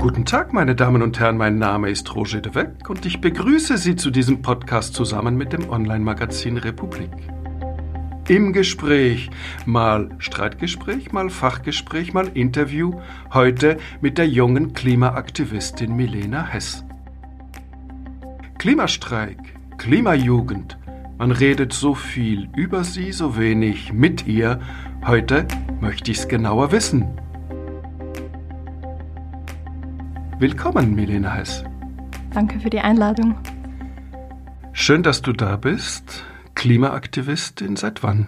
Guten Tag, meine Damen und Herren, mein Name ist Roger de Weck und ich begrüße Sie zu diesem Podcast zusammen mit dem Online-Magazin Republik. Im Gespräch, mal Streitgespräch, mal Fachgespräch, mal Interview, heute mit der jungen Klimaaktivistin Milena Hess. Klimastreik, Klimajugend, man redet so viel über sie, so wenig mit ihr. Heute möchte ich es genauer wissen. Willkommen, Milena Hess. Danke für die Einladung. Schön, dass du da bist. Klimaaktivistin seit wann?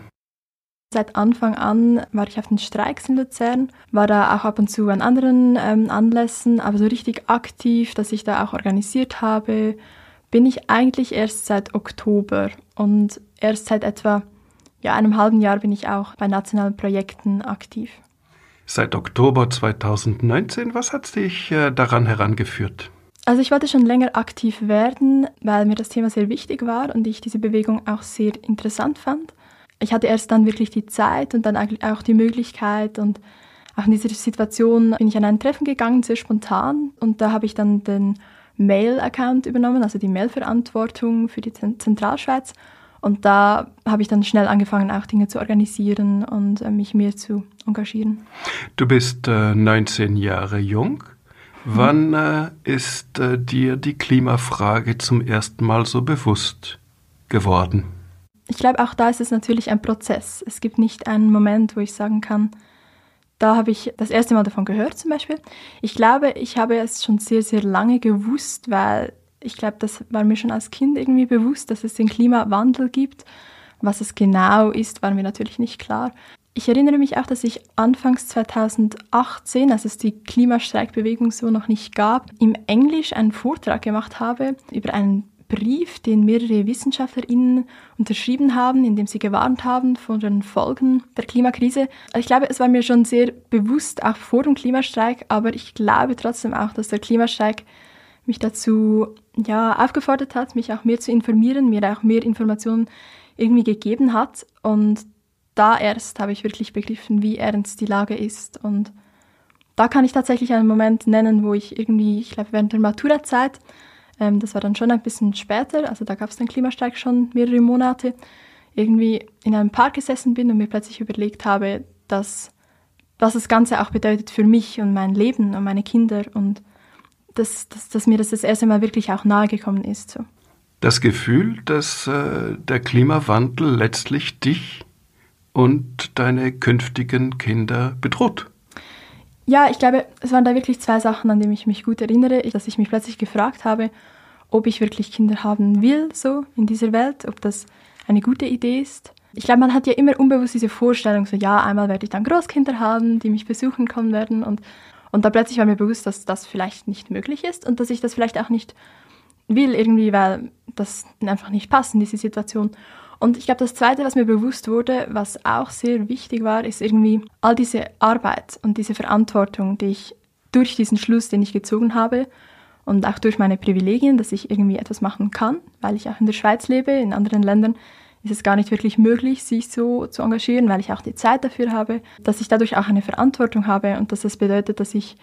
Seit Anfang an war ich auf den Streiks in Luzern, war da auch ab und zu an anderen ähm, Anlässen, aber so richtig aktiv, dass ich da auch organisiert habe, bin ich eigentlich erst seit Oktober und erst seit etwa ja, einem halben Jahr bin ich auch bei nationalen Projekten aktiv. Seit Oktober 2019, was hat dich äh, daran herangeführt? Also ich wollte schon länger aktiv werden, weil mir das Thema sehr wichtig war und ich diese Bewegung auch sehr interessant fand. Ich hatte erst dann wirklich die Zeit und dann auch die Möglichkeit und auch in dieser Situation bin ich an ein Treffen gegangen, sehr spontan und da habe ich dann den Mail-Account übernommen, also die Mail-Verantwortung für die Zentralschweiz und da habe ich dann schnell angefangen, auch Dinge zu organisieren und äh, mich mehr zu engagieren. Du bist äh, 19 Jahre jung. Wann äh, ist äh, dir die Klimafrage zum ersten Mal so bewusst geworden? Ich glaube, auch da ist es natürlich ein Prozess. Es gibt nicht einen Moment, wo ich sagen kann, da habe ich das erste Mal davon gehört zum Beispiel. Ich glaube, ich habe es schon sehr, sehr lange gewusst, weil ich glaube, das war mir schon als Kind irgendwie bewusst, dass es den Klimawandel gibt. Was es genau ist, war mir natürlich nicht klar. Ich erinnere mich auch, dass ich anfangs 2018, als es die Klimastreikbewegung so noch nicht gab, im Englisch einen Vortrag gemacht habe über einen Brief, den mehrere WissenschaftlerInnen unterschrieben haben, in dem sie gewarnt haben vor den Folgen der Klimakrise. Ich glaube, es war mir schon sehr bewusst, auch vor dem Klimastreik, aber ich glaube trotzdem auch, dass der Klimastreik mich dazu ja, aufgefordert hat, mich auch mehr zu informieren, mir auch mehr Informationen irgendwie gegeben hat. Und da erst habe ich wirklich begriffen, wie ernst die Lage ist. Und da kann ich tatsächlich einen Moment nennen, wo ich irgendwie, ich glaube, während der Maturazeit, ähm, das war dann schon ein bisschen später, also da gab es den Klimastreik schon mehrere Monate, irgendwie in einem Park gesessen bin und mir plötzlich überlegt habe, dass was das Ganze auch bedeutet für mich und mein Leben und meine Kinder und dass, dass, dass mir das das erste Mal wirklich auch nahegekommen ist. So. Das Gefühl, dass äh, der Klimawandel letztlich dich und deine künftigen Kinder bedroht. Ja, ich glaube, es waren da wirklich zwei Sachen, an die ich mich gut erinnere, dass ich mich plötzlich gefragt habe, ob ich wirklich Kinder haben will, so in dieser Welt, ob das eine gute Idee ist. Ich glaube, man hat ja immer unbewusst diese Vorstellung, so ja, einmal werde ich dann Großkinder haben, die mich besuchen kommen werden und und da plötzlich war mir bewusst, dass das vielleicht nicht möglich ist und dass ich das vielleicht auch nicht will, irgendwie, weil das einfach nicht passt in diese Situation. Und ich glaube, das Zweite, was mir bewusst wurde, was auch sehr wichtig war, ist irgendwie all diese Arbeit und diese Verantwortung, die ich durch diesen Schluss, den ich gezogen habe und auch durch meine Privilegien, dass ich irgendwie etwas machen kann, weil ich auch in der Schweiz lebe, in anderen Ländern ist es gar nicht wirklich möglich, sich so zu engagieren, weil ich auch die Zeit dafür habe, dass ich dadurch auch eine Verantwortung habe und dass das bedeutet, dass ich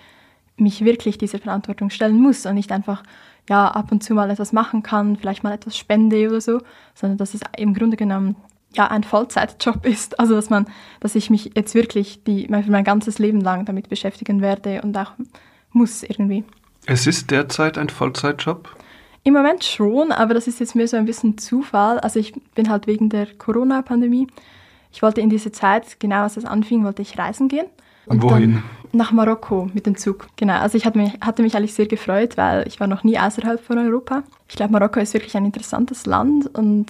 mich wirklich dieser Verantwortung stellen muss und nicht einfach ja ab und zu mal etwas machen kann, vielleicht mal etwas spende oder so, sondern dass es im Grunde genommen ja ein Vollzeitjob ist, also dass man, dass ich mich jetzt wirklich die mein ganzes Leben lang damit beschäftigen werde und auch muss irgendwie. Es ist derzeit ein Vollzeitjob? Im Moment schon, aber das ist jetzt mehr so ein bisschen Zufall. Also ich bin halt wegen der Corona-Pandemie. Ich wollte in diese Zeit, genau als es anfing, wollte ich reisen gehen. Und, Und wohin? Nach Marokko mit dem Zug. Genau. Also ich hatte mich, hatte mich eigentlich sehr gefreut, weil ich war noch nie außerhalb von Europa. Ich glaube, Marokko ist wirklich ein interessantes Land und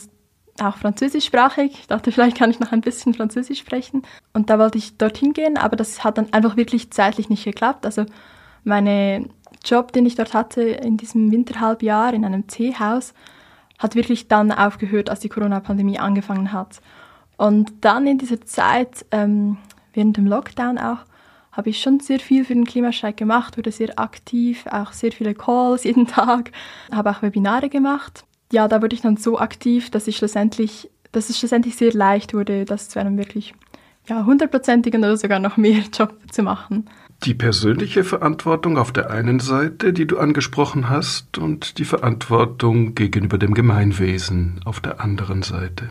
auch französischsprachig. Ich dachte, vielleicht kann ich noch ein bisschen Französisch sprechen. Und da wollte ich dorthin gehen, aber das hat dann einfach wirklich zeitlich nicht geklappt. Also meine Job, den ich dort hatte in diesem Winterhalbjahr in einem Teehaus, hat wirklich dann aufgehört, als die Corona-Pandemie angefangen hat. Und dann in dieser Zeit, ähm, während dem Lockdown auch, habe ich schon sehr viel für den Klimastreik gemacht, wurde sehr aktiv, auch sehr viele Calls jeden Tag, habe auch Webinare gemacht. Ja, da wurde ich dann so aktiv, dass ich schlussendlich, dass es schlussendlich sehr leicht wurde, das zu einem wirklich ja, hundertprozentigen oder sogar noch mehr Job zu machen. Die persönliche Verantwortung auf der einen Seite, die du angesprochen hast, und die Verantwortung gegenüber dem Gemeinwesen auf der anderen Seite.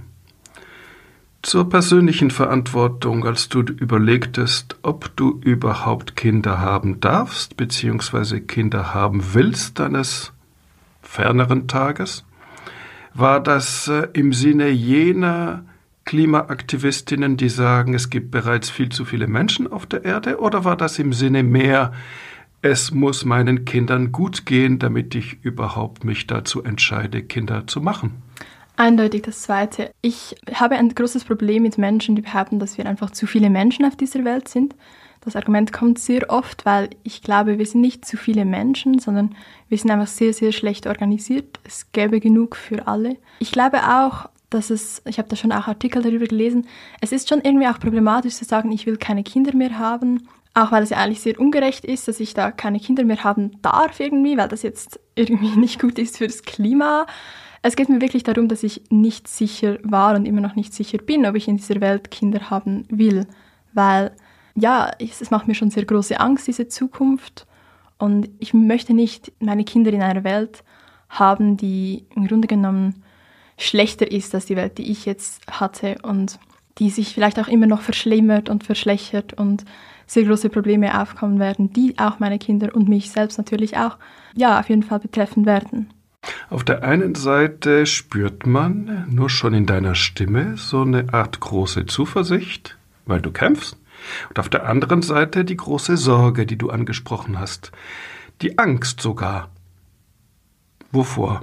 Zur persönlichen Verantwortung, als du überlegtest, ob du überhaupt Kinder haben darfst, beziehungsweise Kinder haben willst deines ferneren Tages, war das äh, im Sinne jener Klimaaktivistinnen, die sagen, es gibt bereits viel zu viele Menschen auf der Erde, oder war das im Sinne mehr, es muss meinen Kindern gut gehen, damit ich überhaupt mich dazu entscheide, Kinder zu machen? Eindeutig das Zweite. Ich habe ein großes Problem mit Menschen, die behaupten, dass wir einfach zu viele Menschen auf dieser Welt sind. Das Argument kommt sehr oft, weil ich glaube, wir sind nicht zu viele Menschen, sondern wir sind einfach sehr, sehr schlecht organisiert. Es gäbe genug für alle. Ich glaube auch, dass es, ich habe da schon auch Artikel darüber gelesen, es ist schon irgendwie auch problematisch zu sagen, ich will keine Kinder mehr haben, auch weil es ja eigentlich sehr ungerecht ist, dass ich da keine Kinder mehr haben darf irgendwie, weil das jetzt irgendwie nicht gut ist fürs Klima. Es geht mir wirklich darum, dass ich nicht sicher war und immer noch nicht sicher bin, ob ich in dieser Welt Kinder haben will, weil ja, es macht mir schon sehr große Angst, diese Zukunft. Und ich möchte nicht meine Kinder in einer Welt haben, die im Grunde genommen schlechter ist als die Welt, die ich jetzt hatte und die sich vielleicht auch immer noch verschlimmert und verschlechtert und sehr große Probleme aufkommen werden, die auch meine Kinder und mich selbst natürlich auch, ja, auf jeden Fall betreffen werden. Auf der einen Seite spürt man nur schon in deiner Stimme so eine Art große Zuversicht, weil du kämpfst, und auf der anderen Seite die große Sorge, die du angesprochen hast, die Angst sogar. Wovor?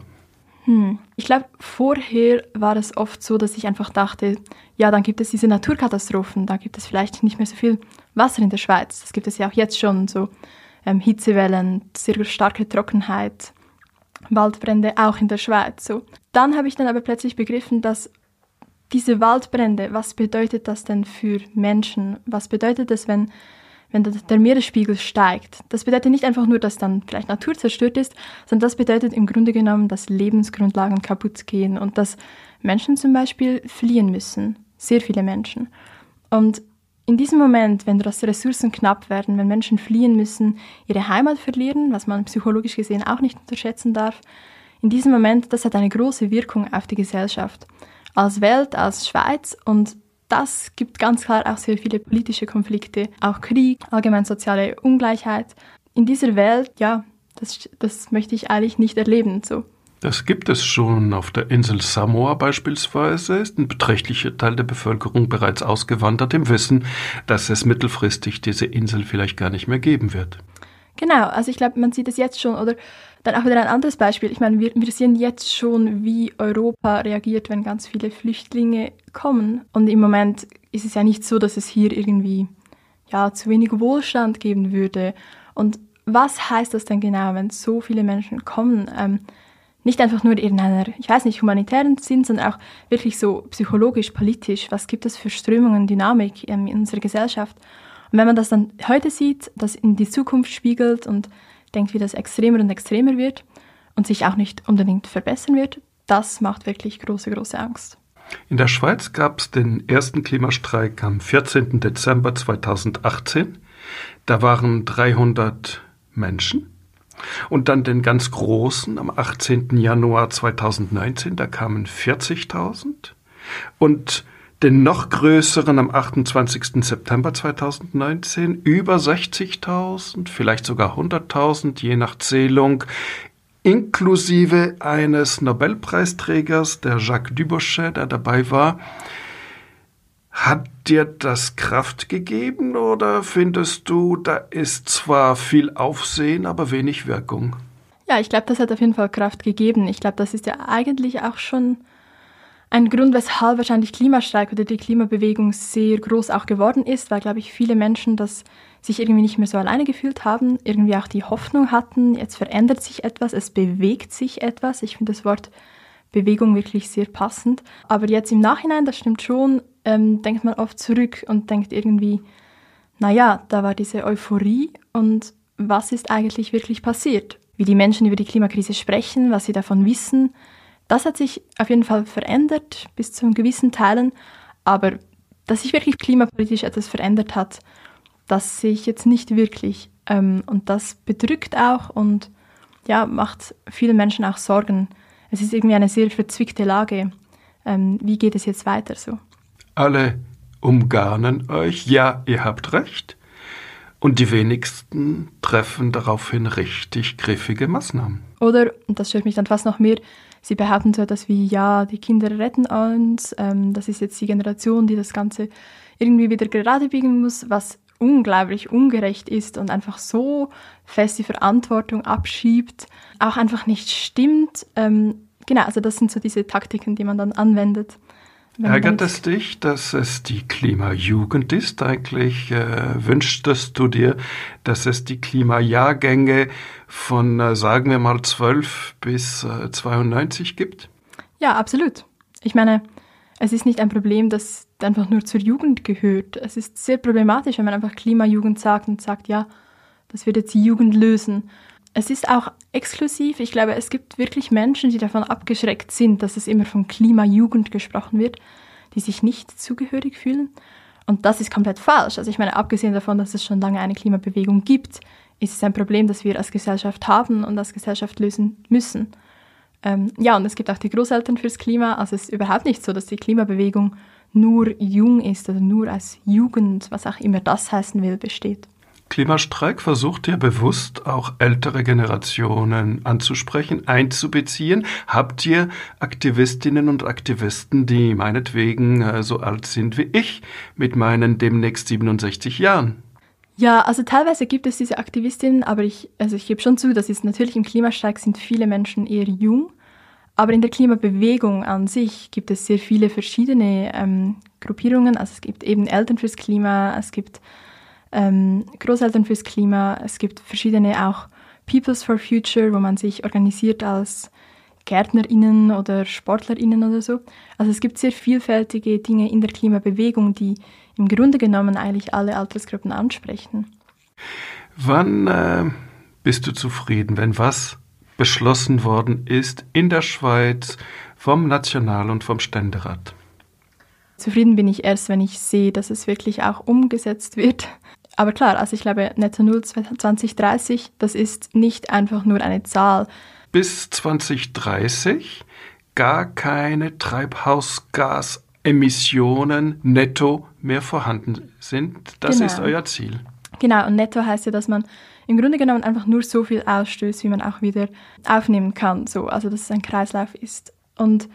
Hm. Ich glaube, vorher war es oft so, dass ich einfach dachte, ja, dann gibt es diese Naturkatastrophen, da gibt es vielleicht nicht mehr so viel Wasser in der Schweiz. Das gibt es ja auch jetzt schon, so ähm, Hitzewellen, sehr starke Trockenheit, Waldbrände auch in der Schweiz. So. Dann habe ich dann aber plötzlich begriffen, dass diese Waldbrände, was bedeutet das denn für Menschen? Was bedeutet das, wenn wenn der Meeresspiegel steigt. Das bedeutet nicht einfach nur, dass dann vielleicht Natur zerstört ist, sondern das bedeutet im Grunde genommen, dass Lebensgrundlagen kaputt gehen und dass Menschen zum Beispiel fliehen müssen. Sehr viele Menschen. Und in diesem Moment, wenn Ressourcen knapp werden, wenn Menschen fliehen müssen, ihre Heimat verlieren, was man psychologisch gesehen auch nicht unterschätzen darf, in diesem Moment, das hat eine große Wirkung auf die Gesellschaft. Als Welt, als Schweiz und das gibt ganz klar auch sehr viele politische Konflikte, auch Krieg, allgemein soziale Ungleichheit. In dieser Welt, ja, das, das möchte ich eigentlich nicht erleben. So. Das gibt es schon. Auf der Insel Samoa beispielsweise ist ein beträchtlicher Teil der Bevölkerung bereits ausgewandert im Wissen, dass es mittelfristig diese Insel vielleicht gar nicht mehr geben wird. Genau, also ich glaube, man sieht es jetzt schon. Oder dann auch wieder ein anderes Beispiel. Ich meine, wir, wir sehen jetzt schon, wie Europa reagiert, wenn ganz viele Flüchtlinge kommen. Und im Moment ist es ja nicht so, dass es hier irgendwie ja, zu wenig Wohlstand geben würde. Und was heißt das denn genau, wenn so viele Menschen kommen? Ähm, nicht einfach nur in einer, ich weiß nicht, humanitären Sinn, sondern auch wirklich so psychologisch, politisch. Was gibt es für Strömungen, Dynamik ähm, in unserer Gesellschaft? Und wenn man das dann heute sieht, das in die Zukunft spiegelt und denkt, wie das extremer und extremer wird und sich auch nicht unbedingt verbessern wird, das macht wirklich große, große Angst. In der Schweiz gab es den ersten Klimastreik am 14. Dezember 2018. Da waren 300 Menschen. Und dann den ganz großen am 18. Januar 2019, da kamen 40.000. Und den noch größeren am 28. September 2019 über 60.000, vielleicht sogar 100.000, je nach Zählung, inklusive eines Nobelpreisträgers, der Jacques Dubochet, der dabei war. Hat dir das Kraft gegeben oder findest du, da ist zwar viel Aufsehen, aber wenig Wirkung? Ja, ich glaube, das hat auf jeden Fall Kraft gegeben. Ich glaube, das ist ja eigentlich auch schon ein Grund, weshalb wahrscheinlich Klimastreik oder die Klimabewegung sehr groß auch geworden ist, weil, glaube ich, viele Menschen das sich irgendwie nicht mehr so alleine gefühlt haben, irgendwie auch die Hoffnung hatten, jetzt verändert sich etwas, es bewegt sich etwas. Ich finde das Wort Bewegung wirklich sehr passend. Aber jetzt im Nachhinein, das stimmt schon, ähm, denkt man oft zurück und denkt irgendwie, naja, da war diese Euphorie und was ist eigentlich wirklich passiert? Wie die Menschen über die Klimakrise sprechen, was sie davon wissen, das hat sich auf jeden Fall verändert bis zu gewissen Teilen, aber dass sich wirklich klimapolitisch etwas verändert hat, das sehe ich jetzt nicht wirklich. Ähm, und das bedrückt auch und ja, macht vielen Menschen auch Sorgen. Es ist irgendwie eine sehr verzwickte Lage. Ähm, wie geht es jetzt weiter so? Alle umgarnen euch, ja, ihr habt recht. Und die wenigsten treffen daraufhin richtig griffige Maßnahmen. Oder, und das stört mich dann fast noch mehr, sie behaupten so etwas wie, ja, die Kinder retten uns, ähm, das ist jetzt die Generation, die das Ganze irgendwie wieder gerade biegen muss, was unglaublich ungerecht ist und einfach so fest die Verantwortung abschiebt, auch einfach nicht stimmt. Ähm, genau, also das sind so diese Taktiken, die man dann anwendet. Ärgert es dich, dass es die Klimajugend ist? Eigentlich äh, wünschtest du dir, dass es die Klimajahrgänge von, äh, sagen wir mal, 12 bis äh, 92 gibt? Ja, absolut. Ich meine, es ist nicht ein Problem, das einfach nur zur Jugend gehört. Es ist sehr problematisch, wenn man einfach Klimajugend sagt und sagt, ja, das wird jetzt die Jugend lösen. Es ist auch exklusiv. Ich glaube, es gibt wirklich Menschen, die davon abgeschreckt sind, dass es immer von Klimajugend gesprochen wird, die sich nicht zugehörig fühlen. Und das ist komplett falsch. Also ich meine, abgesehen davon, dass es schon lange eine Klimabewegung gibt, ist es ein Problem, das wir als Gesellschaft haben und als Gesellschaft lösen müssen. Ähm, ja, und es gibt auch die Großeltern fürs Klima. Also es ist überhaupt nicht so, dass die Klimabewegung nur jung ist oder nur als Jugend, was auch immer das heißen will, besteht. Klimastreik versucht ja bewusst auch ältere Generationen anzusprechen, einzubeziehen. Habt ihr Aktivistinnen und Aktivisten, die meinetwegen äh, so alt sind wie ich, mit meinen demnächst 67 Jahren? Ja, also teilweise gibt es diese Aktivistinnen, aber ich, also ich gebe schon zu, dass es natürlich im Klimastreik sind viele Menschen eher jung. Aber in der Klimabewegung an sich gibt es sehr viele verschiedene ähm, Gruppierungen. Also es gibt eben Eltern fürs Klima, es gibt ähm, Großeltern fürs Klima, es gibt verschiedene auch Peoples for Future, wo man sich organisiert als GärtnerInnen oder SportlerInnen oder so. Also es gibt sehr vielfältige Dinge in der Klimabewegung, die im Grunde genommen eigentlich alle Altersgruppen ansprechen. Wann äh, bist du zufrieden, wenn was beschlossen worden ist in der Schweiz vom National- und vom Ständerat? Zufrieden bin ich erst, wenn ich sehe, dass es wirklich auch umgesetzt wird. Aber klar, also ich glaube, Netto Null 2030, das ist nicht einfach nur eine Zahl. Bis 2030 gar keine Treibhausgasemissionen netto mehr vorhanden sind. Das genau. ist euer Ziel. Genau, und netto heißt ja, dass man im Grunde genommen einfach nur so viel ausstößt, wie man auch wieder aufnehmen kann. So, also dass es ein Kreislauf ist. Und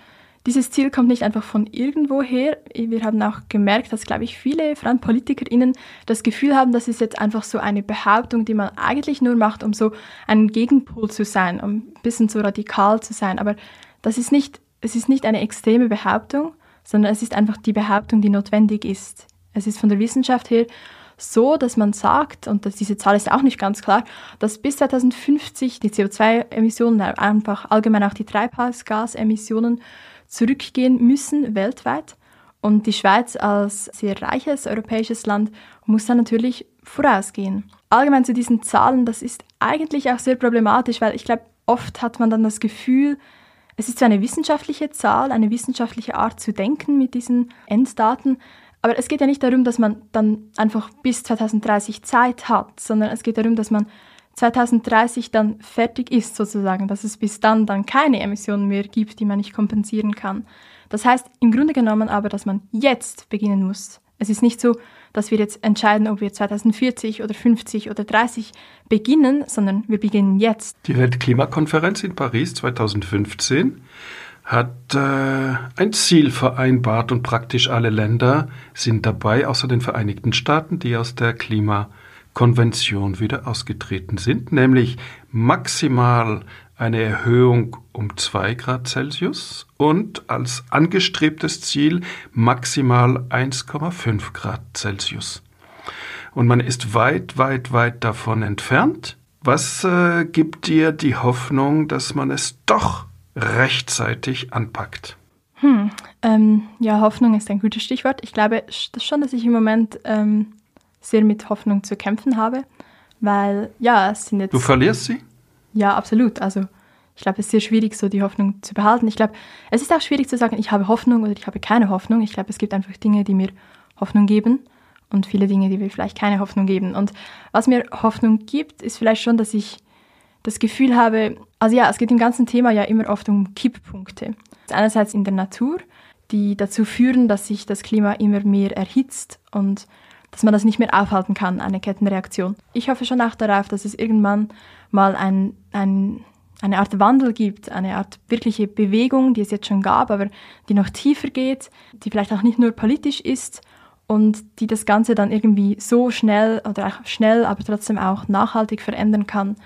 dieses Ziel kommt nicht einfach von irgendwo her. Wir haben auch gemerkt, dass, glaube ich, viele, vor allem PolitikerInnen, das Gefühl haben, das ist jetzt einfach so eine Behauptung, die man eigentlich nur macht, um so ein Gegenpol zu sein, um ein bisschen so radikal zu sein. Aber das ist nicht, es ist nicht eine extreme Behauptung, sondern es ist einfach die Behauptung, die notwendig ist. Es ist von der Wissenschaft her so, dass man sagt, und diese Zahl ist auch nicht ganz klar, dass bis 2050 die CO2-Emissionen, einfach allgemein auch die Treibhausgasemissionen zurückgehen müssen weltweit. Und die Schweiz als sehr reiches europäisches Land muss dann natürlich vorausgehen. Allgemein zu diesen Zahlen, das ist eigentlich auch sehr problematisch, weil ich glaube, oft hat man dann das Gefühl, es ist zwar eine wissenschaftliche Zahl, eine wissenschaftliche Art zu denken mit diesen Enddaten, aber es geht ja nicht darum, dass man dann einfach bis 2030 Zeit hat, sondern es geht darum, dass man 2030 dann fertig ist sozusagen, dass es bis dann dann keine Emissionen mehr gibt, die man nicht kompensieren kann. Das heißt im Grunde genommen aber, dass man jetzt beginnen muss. Es ist nicht so, dass wir jetzt entscheiden, ob wir 2040 oder 50 oder 30 beginnen, sondern wir beginnen jetzt. Die Weltklimakonferenz in Paris 2015 hat äh, ein Ziel vereinbart und praktisch alle Länder sind dabei, außer den Vereinigten Staaten, die aus der Klimakonvention wieder ausgetreten sind, nämlich maximal eine Erhöhung um 2 Grad Celsius und als angestrebtes Ziel maximal 1,5 Grad Celsius. Und man ist weit, weit, weit davon entfernt. Was äh, gibt dir die Hoffnung, dass man es doch rechtzeitig anpackt? Hm, ähm, ja, Hoffnung ist ein gutes Stichwort. Ich glaube schon, dass ich im Moment ähm, sehr mit Hoffnung zu kämpfen habe, weil ja, es sind jetzt. Du verlierst sie? Ja, absolut. Also ich glaube, es ist sehr schwierig, so die Hoffnung zu behalten. Ich glaube, es ist auch schwierig zu sagen, ich habe Hoffnung oder ich habe keine Hoffnung. Ich glaube, es gibt einfach Dinge, die mir Hoffnung geben und viele Dinge, die mir vielleicht keine Hoffnung geben. Und was mir Hoffnung gibt, ist vielleicht schon, dass ich das Gefühl habe, also ja, es geht im ganzen Thema ja immer oft um Kipppunkte. Einerseits in der Natur, die dazu führen, dass sich das Klima immer mehr erhitzt und dass man das nicht mehr aufhalten kann, eine Kettenreaktion. Ich hoffe schon auch darauf, dass es irgendwann mal ein, ein, eine Art Wandel gibt, eine Art wirkliche Bewegung, die es jetzt schon gab, aber die noch tiefer geht, die vielleicht auch nicht nur politisch ist und die das Ganze dann irgendwie so schnell oder auch schnell, aber trotzdem auch nachhaltig verändern kann,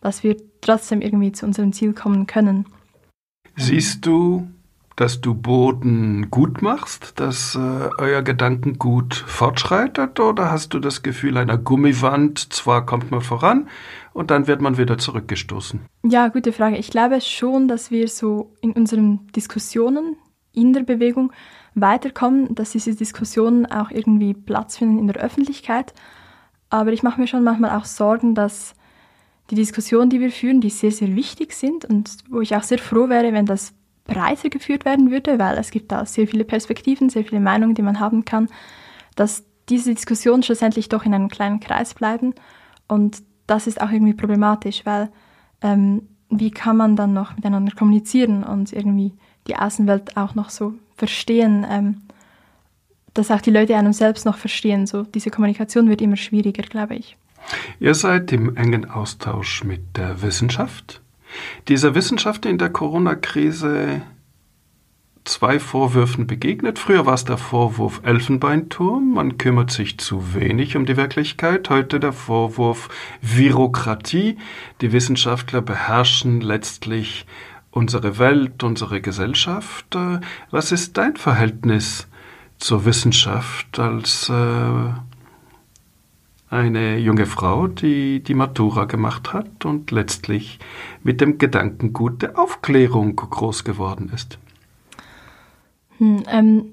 dass wir trotzdem irgendwie zu unserem Ziel kommen können. Siehst du dass du Boden gut machst, dass äh, euer Gedankengut fortschreitet oder hast du das Gefühl einer Gummiwand, zwar kommt man voran und dann wird man wieder zurückgestoßen? Ja, gute Frage. Ich glaube schon, dass wir so in unseren Diskussionen in der Bewegung weiterkommen, dass diese Diskussionen auch irgendwie Platz finden in der Öffentlichkeit. Aber ich mache mir schon manchmal auch Sorgen, dass die Diskussionen, die wir führen, die sehr, sehr wichtig sind und wo ich auch sehr froh wäre, wenn das breiter geführt werden würde, weil es gibt da sehr viele Perspektiven, sehr viele Meinungen, die man haben kann, dass diese Diskussionen schlussendlich doch in einem kleinen Kreis bleiben. Und das ist auch irgendwie problematisch, weil ähm, wie kann man dann noch miteinander kommunizieren und irgendwie die Außenwelt auch noch so verstehen, ähm, dass auch die Leute einen selbst noch verstehen. So diese Kommunikation wird immer schwieriger, glaube ich. Ihr seid im engen Austausch mit der Wissenschaft, dieser Wissenschaftler in der Corona-Krise zwei Vorwürfen begegnet. Früher war es der Vorwurf Elfenbeinturm, man kümmert sich zu wenig um die Wirklichkeit. Heute der Vorwurf Virokratie, die Wissenschaftler beherrschen letztlich unsere Welt, unsere Gesellschaft. Was ist dein Verhältnis zur Wissenschaft als äh, eine junge Frau, die die Matura gemacht hat und letztlich mit dem Gedankengut der Aufklärung groß geworden ist. Hm, ähm,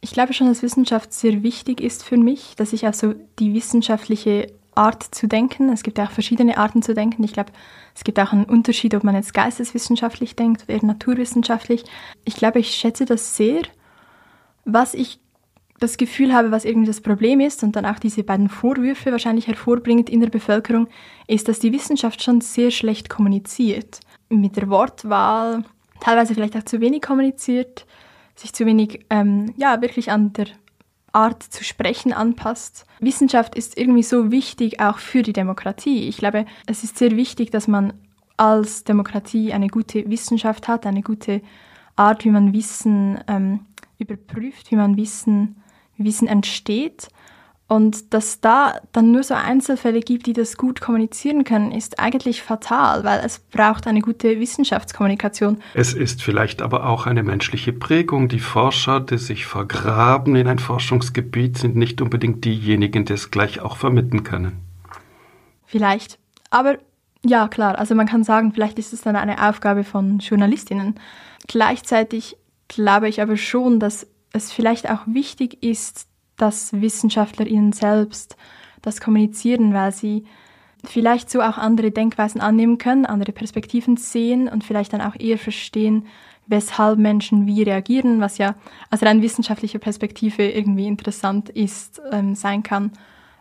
ich glaube schon, dass Wissenschaft sehr wichtig ist für mich, dass ich also die wissenschaftliche Art zu denken, es gibt ja auch verschiedene Arten zu denken. Ich glaube, es gibt auch einen Unterschied, ob man jetzt geisteswissenschaftlich denkt oder eher naturwissenschaftlich. Ich glaube, ich schätze das sehr. Was ich das Gefühl habe, was irgendwie das Problem ist und dann auch diese beiden Vorwürfe wahrscheinlich hervorbringt in der Bevölkerung, ist, dass die Wissenschaft schon sehr schlecht kommuniziert. Mit der Wortwahl, teilweise vielleicht auch zu wenig kommuniziert, sich zu wenig, ähm, ja, wirklich an der Art zu sprechen anpasst. Wissenschaft ist irgendwie so wichtig auch für die Demokratie. Ich glaube, es ist sehr wichtig, dass man als Demokratie eine gute Wissenschaft hat, eine gute Art, wie man Wissen ähm, überprüft, wie man Wissen Wissen entsteht. Und dass da dann nur so Einzelfälle gibt, die das gut kommunizieren können, ist eigentlich fatal, weil es braucht eine gute Wissenschaftskommunikation. Es ist vielleicht aber auch eine menschliche Prägung. Die Forscher, die sich vergraben in ein Forschungsgebiet, sind nicht unbedingt diejenigen, die es gleich auch vermitteln können. Vielleicht. Aber ja, klar, also man kann sagen, vielleicht ist es dann eine Aufgabe von Journalistinnen. Gleichzeitig glaube ich aber schon, dass es vielleicht auch wichtig ist, dass WissenschaftlerInnen selbst das kommunizieren, weil sie vielleicht so auch andere Denkweisen annehmen können, andere Perspektiven sehen und vielleicht dann auch eher verstehen, weshalb Menschen wie reagieren, was ja aus rein wissenschaftlicher Perspektive irgendwie interessant ist, ähm, sein kann.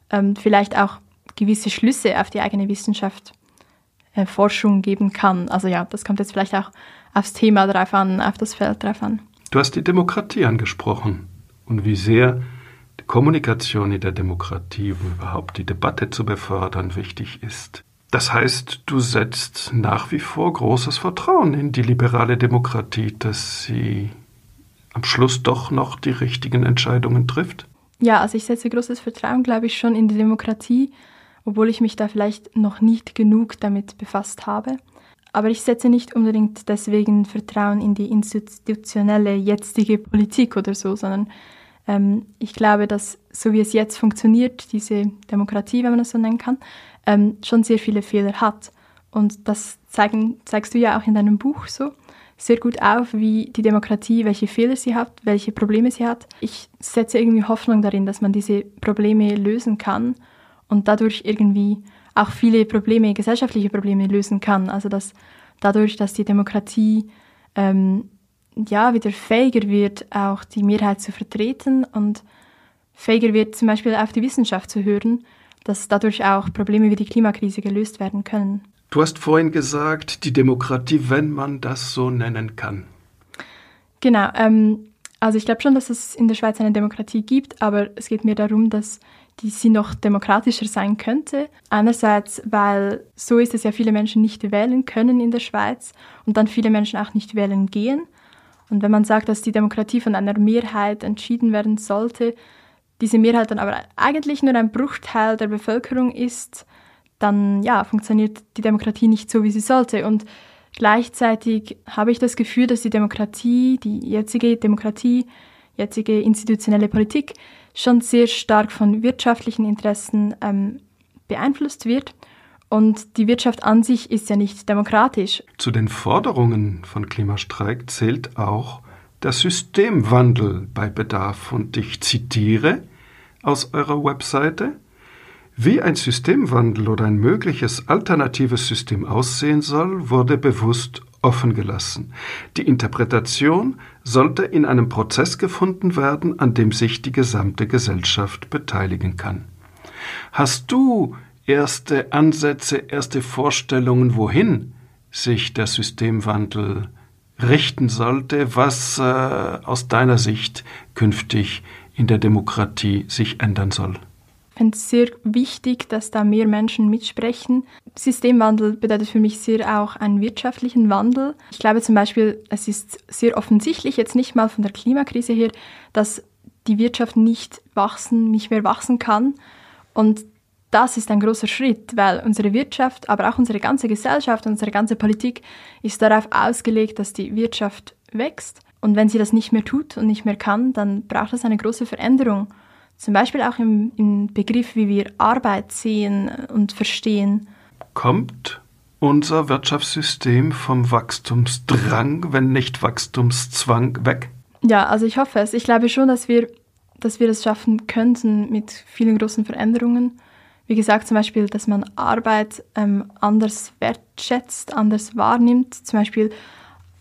Ähm, vielleicht auch gewisse Schlüsse auf die eigene Wissenschaft, äh, Forschung geben kann. Also ja, das kommt jetzt vielleicht auch aufs Thema drauf an, auf das Feld drauf an. Du hast die Demokratie angesprochen und wie sehr die Kommunikation in der Demokratie, um überhaupt die Debatte zu befördern, wichtig ist. Das heißt, du setzt nach wie vor großes Vertrauen in die liberale Demokratie, dass sie am Schluss doch noch die richtigen Entscheidungen trifft? Ja, also ich setze großes Vertrauen, glaube ich, schon in die Demokratie, obwohl ich mich da vielleicht noch nicht genug damit befasst habe. Aber ich setze nicht unbedingt deswegen Vertrauen in die institutionelle jetzige Politik oder so, sondern ähm, ich glaube, dass so wie es jetzt funktioniert, diese Demokratie, wenn man das so nennen kann, ähm, schon sehr viele Fehler hat. Und das zeigen, zeigst du ja auch in deinem Buch so sehr gut auf, wie die Demokratie, welche Fehler sie hat, welche Probleme sie hat. Ich setze irgendwie Hoffnung darin, dass man diese Probleme lösen kann und dadurch irgendwie auch viele Probleme, gesellschaftliche Probleme lösen kann. Also dass dadurch, dass die Demokratie ähm, ja wieder fähiger wird, auch die Mehrheit zu vertreten und fähiger wird, zum Beispiel auf die Wissenschaft zu hören, dass dadurch auch Probleme wie die Klimakrise gelöst werden können. Du hast vorhin gesagt, die Demokratie, wenn man das so nennen kann. Genau. Ähm, also ich glaube schon, dass es in der Schweiz eine Demokratie gibt, aber es geht mir darum, dass die sie noch demokratischer sein könnte. Einerseits, weil so ist es ja, viele Menschen nicht wählen können in der Schweiz und dann viele Menschen auch nicht wählen gehen. Und wenn man sagt, dass die Demokratie von einer Mehrheit entschieden werden sollte, diese Mehrheit dann aber eigentlich nur ein Bruchteil der Bevölkerung ist, dann ja, funktioniert die Demokratie nicht so, wie sie sollte. Und gleichzeitig habe ich das Gefühl, dass die Demokratie, die jetzige Demokratie, jetzige institutionelle Politik schon sehr stark von wirtschaftlichen Interessen ähm, beeinflusst wird. Und die Wirtschaft an sich ist ja nicht demokratisch. Zu den Forderungen von Klimastreik zählt auch der Systemwandel bei Bedarf. Und ich zitiere aus eurer Webseite, wie ein Systemwandel oder ein mögliches alternatives System aussehen soll, wurde bewusst offen gelassen. Die Interpretation sollte in einem Prozess gefunden werden, an dem sich die gesamte Gesellschaft beteiligen kann. Hast du erste Ansätze, erste Vorstellungen, wohin sich der Systemwandel richten sollte, was äh, aus deiner Sicht künftig in der Demokratie sich ändern soll? Ich finde es sehr wichtig, dass da mehr Menschen mitsprechen. Systemwandel bedeutet für mich sehr auch einen wirtschaftlichen Wandel. Ich glaube zum Beispiel, es ist sehr offensichtlich, jetzt nicht mal von der Klimakrise her, dass die Wirtschaft nicht wachsen, nicht mehr wachsen kann. Und das ist ein großer Schritt, weil unsere Wirtschaft, aber auch unsere ganze Gesellschaft, unsere ganze Politik ist darauf ausgelegt, dass die Wirtschaft wächst. Und wenn sie das nicht mehr tut und nicht mehr kann, dann braucht es eine große Veränderung. Zum Beispiel auch im, im Begriff, wie wir Arbeit sehen und verstehen. Kommt unser Wirtschaftssystem vom Wachstumsdrang, wenn nicht Wachstumszwang, weg? Ja, also ich hoffe es. Ich glaube schon, dass wir, dass wir es schaffen könnten mit vielen großen Veränderungen. Wie gesagt, zum Beispiel, dass man Arbeit ähm, anders wertschätzt, anders wahrnimmt. Zum Beispiel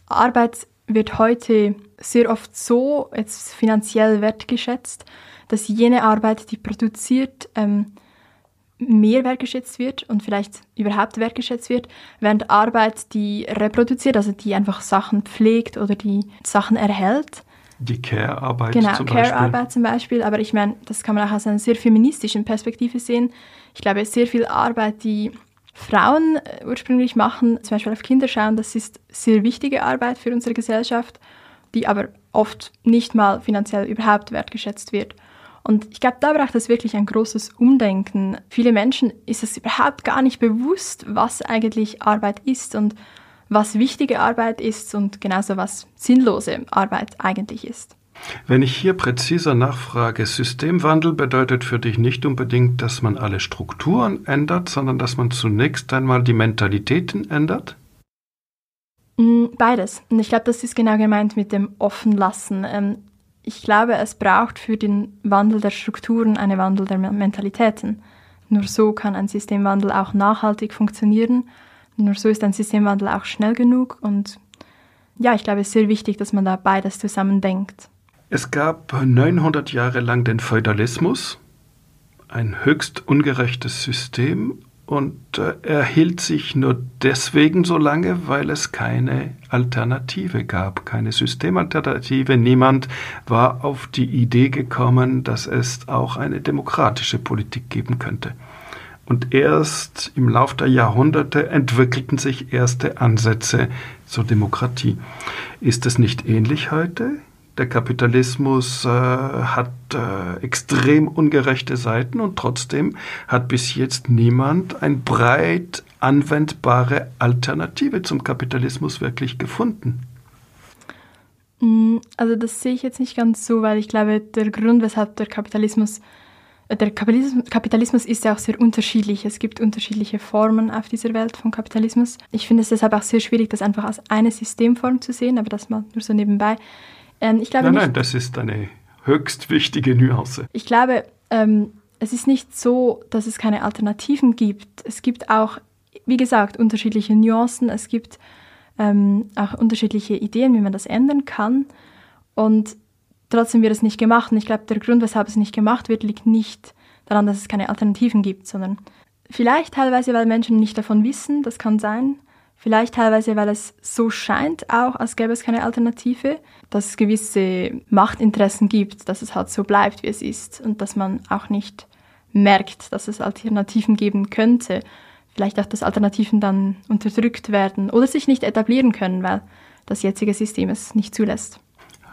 Arbeit wird heute sehr oft so jetzt finanziell wertgeschätzt, dass jene Arbeit, die produziert, ähm, mehr wertgeschätzt wird und vielleicht überhaupt wertgeschätzt wird, während Arbeit, die reproduziert, also die einfach Sachen pflegt oder die Sachen erhält. Die Care-Arbeit genau, zum Care Beispiel. Genau, Care-Arbeit zum Beispiel. Aber ich meine, das kann man auch aus einer sehr feministischen Perspektive sehen. Ich glaube, sehr viel Arbeit, die Frauen äh, ursprünglich machen, zum Beispiel auf Kinder schauen, das ist sehr wichtige Arbeit für unsere Gesellschaft, die aber oft nicht mal finanziell überhaupt wertgeschätzt wird. Und ich glaube, da braucht es wirklich ein großes Umdenken. Viele Menschen ist es überhaupt gar nicht bewusst, was eigentlich Arbeit ist und was wichtige Arbeit ist und genauso was sinnlose Arbeit eigentlich ist. Wenn ich hier präziser nachfrage, Systemwandel bedeutet für dich nicht unbedingt, dass man alle Strukturen ändert, sondern dass man zunächst einmal die Mentalitäten ändert? Mm, beides. Und ich glaube, das ist genau gemeint mit dem Offenlassen. Ich glaube, es braucht für den Wandel der Strukturen einen Wandel der Mentalitäten. Nur so kann ein Systemwandel auch nachhaltig funktionieren. Nur so ist ein Systemwandel auch schnell genug. Und ja, ich glaube, es ist sehr wichtig, dass man da beides zusammen denkt. Es gab 900 Jahre lang den Feudalismus, ein höchst ungerechtes System und äh, er hielt sich nur deswegen so lange, weil es keine Alternative gab, keine Systemalternative. Niemand war auf die Idee gekommen, dass es auch eine demokratische Politik geben könnte. Und erst im Lauf der Jahrhunderte entwickelten sich erste Ansätze zur Demokratie. Ist es nicht ähnlich heute? Der Kapitalismus äh, hat äh, extrem ungerechte Seiten und trotzdem hat bis jetzt niemand eine breit anwendbare Alternative zum Kapitalismus wirklich gefunden. Mm, also das sehe ich jetzt nicht ganz so, weil ich glaube, der Grund, weshalb der Kapitalismus äh, der Kapitalismus, ist ja auch sehr unterschiedlich. Es gibt unterschiedliche Formen auf dieser Welt von Kapitalismus. Ich finde es deshalb auch sehr schwierig, das einfach als eine Systemform zu sehen, aber das mal nur so nebenbei. Ähm, ich glaube nein, nicht, nein, das ist eine höchst wichtige Nuance. Ich glaube, ähm, es ist nicht so, dass es keine Alternativen gibt. Es gibt auch, wie gesagt, unterschiedliche Nuancen. Es gibt ähm, auch unterschiedliche Ideen, wie man das ändern kann. Und trotzdem wird es nicht gemacht. Und ich glaube, der Grund, weshalb es nicht gemacht wird, liegt nicht daran, dass es keine Alternativen gibt, sondern vielleicht teilweise, weil Menschen nicht davon wissen, das kann sein. Vielleicht teilweise, weil es so scheint, auch als gäbe es keine Alternative, dass es gewisse Machtinteressen gibt, dass es halt so bleibt, wie es ist und dass man auch nicht merkt, dass es Alternativen geben könnte. Vielleicht auch, dass Alternativen dann unterdrückt werden oder sich nicht etablieren können, weil das jetzige System es nicht zulässt.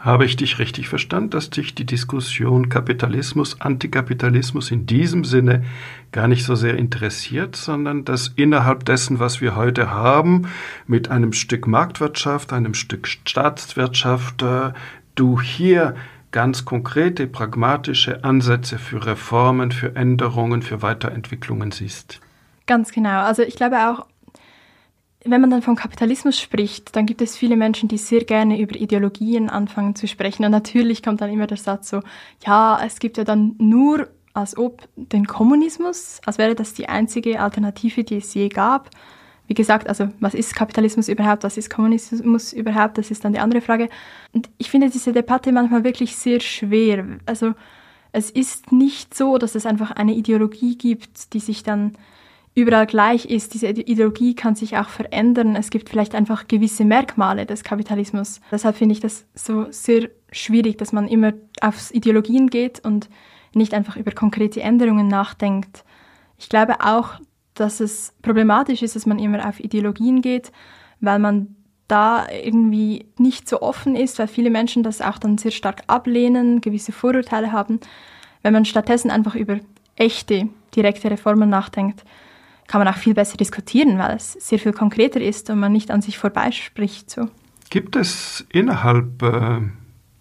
Habe ich dich richtig verstanden, dass dich die Diskussion Kapitalismus, Antikapitalismus in diesem Sinne gar nicht so sehr interessiert, sondern dass innerhalb dessen, was wir heute haben, mit einem Stück Marktwirtschaft, einem Stück Staatswirtschaft, äh, du hier ganz konkrete, pragmatische Ansätze für Reformen, für Änderungen, für Weiterentwicklungen siehst? Ganz genau. Also ich glaube auch, wenn man dann vom Kapitalismus spricht, dann gibt es viele Menschen, die sehr gerne über Ideologien anfangen zu sprechen. Und natürlich kommt dann immer der Satz so, ja, es gibt ja dann nur als ob den Kommunismus, als wäre das die einzige Alternative, die es je gab. Wie gesagt, also was ist Kapitalismus überhaupt, was ist Kommunismus überhaupt, das ist dann die andere Frage. Und ich finde diese Debatte manchmal wirklich sehr schwer. Also es ist nicht so, dass es einfach eine Ideologie gibt, die sich dann überall gleich ist. Diese Ideologie kann sich auch verändern. Es gibt vielleicht einfach gewisse Merkmale des Kapitalismus. Deshalb finde ich das so sehr schwierig, dass man immer aufs Ideologien geht und nicht einfach über konkrete Änderungen nachdenkt. Ich glaube auch, dass es problematisch ist, dass man immer auf Ideologien geht, weil man da irgendwie nicht so offen ist, weil viele Menschen das auch dann sehr stark ablehnen, gewisse Vorurteile haben. Wenn man stattdessen einfach über echte, direkte Reformen nachdenkt, kann man auch viel besser diskutieren, weil es sehr viel konkreter ist und man nicht an sich vorbeispricht. So. Gibt es innerhalb äh,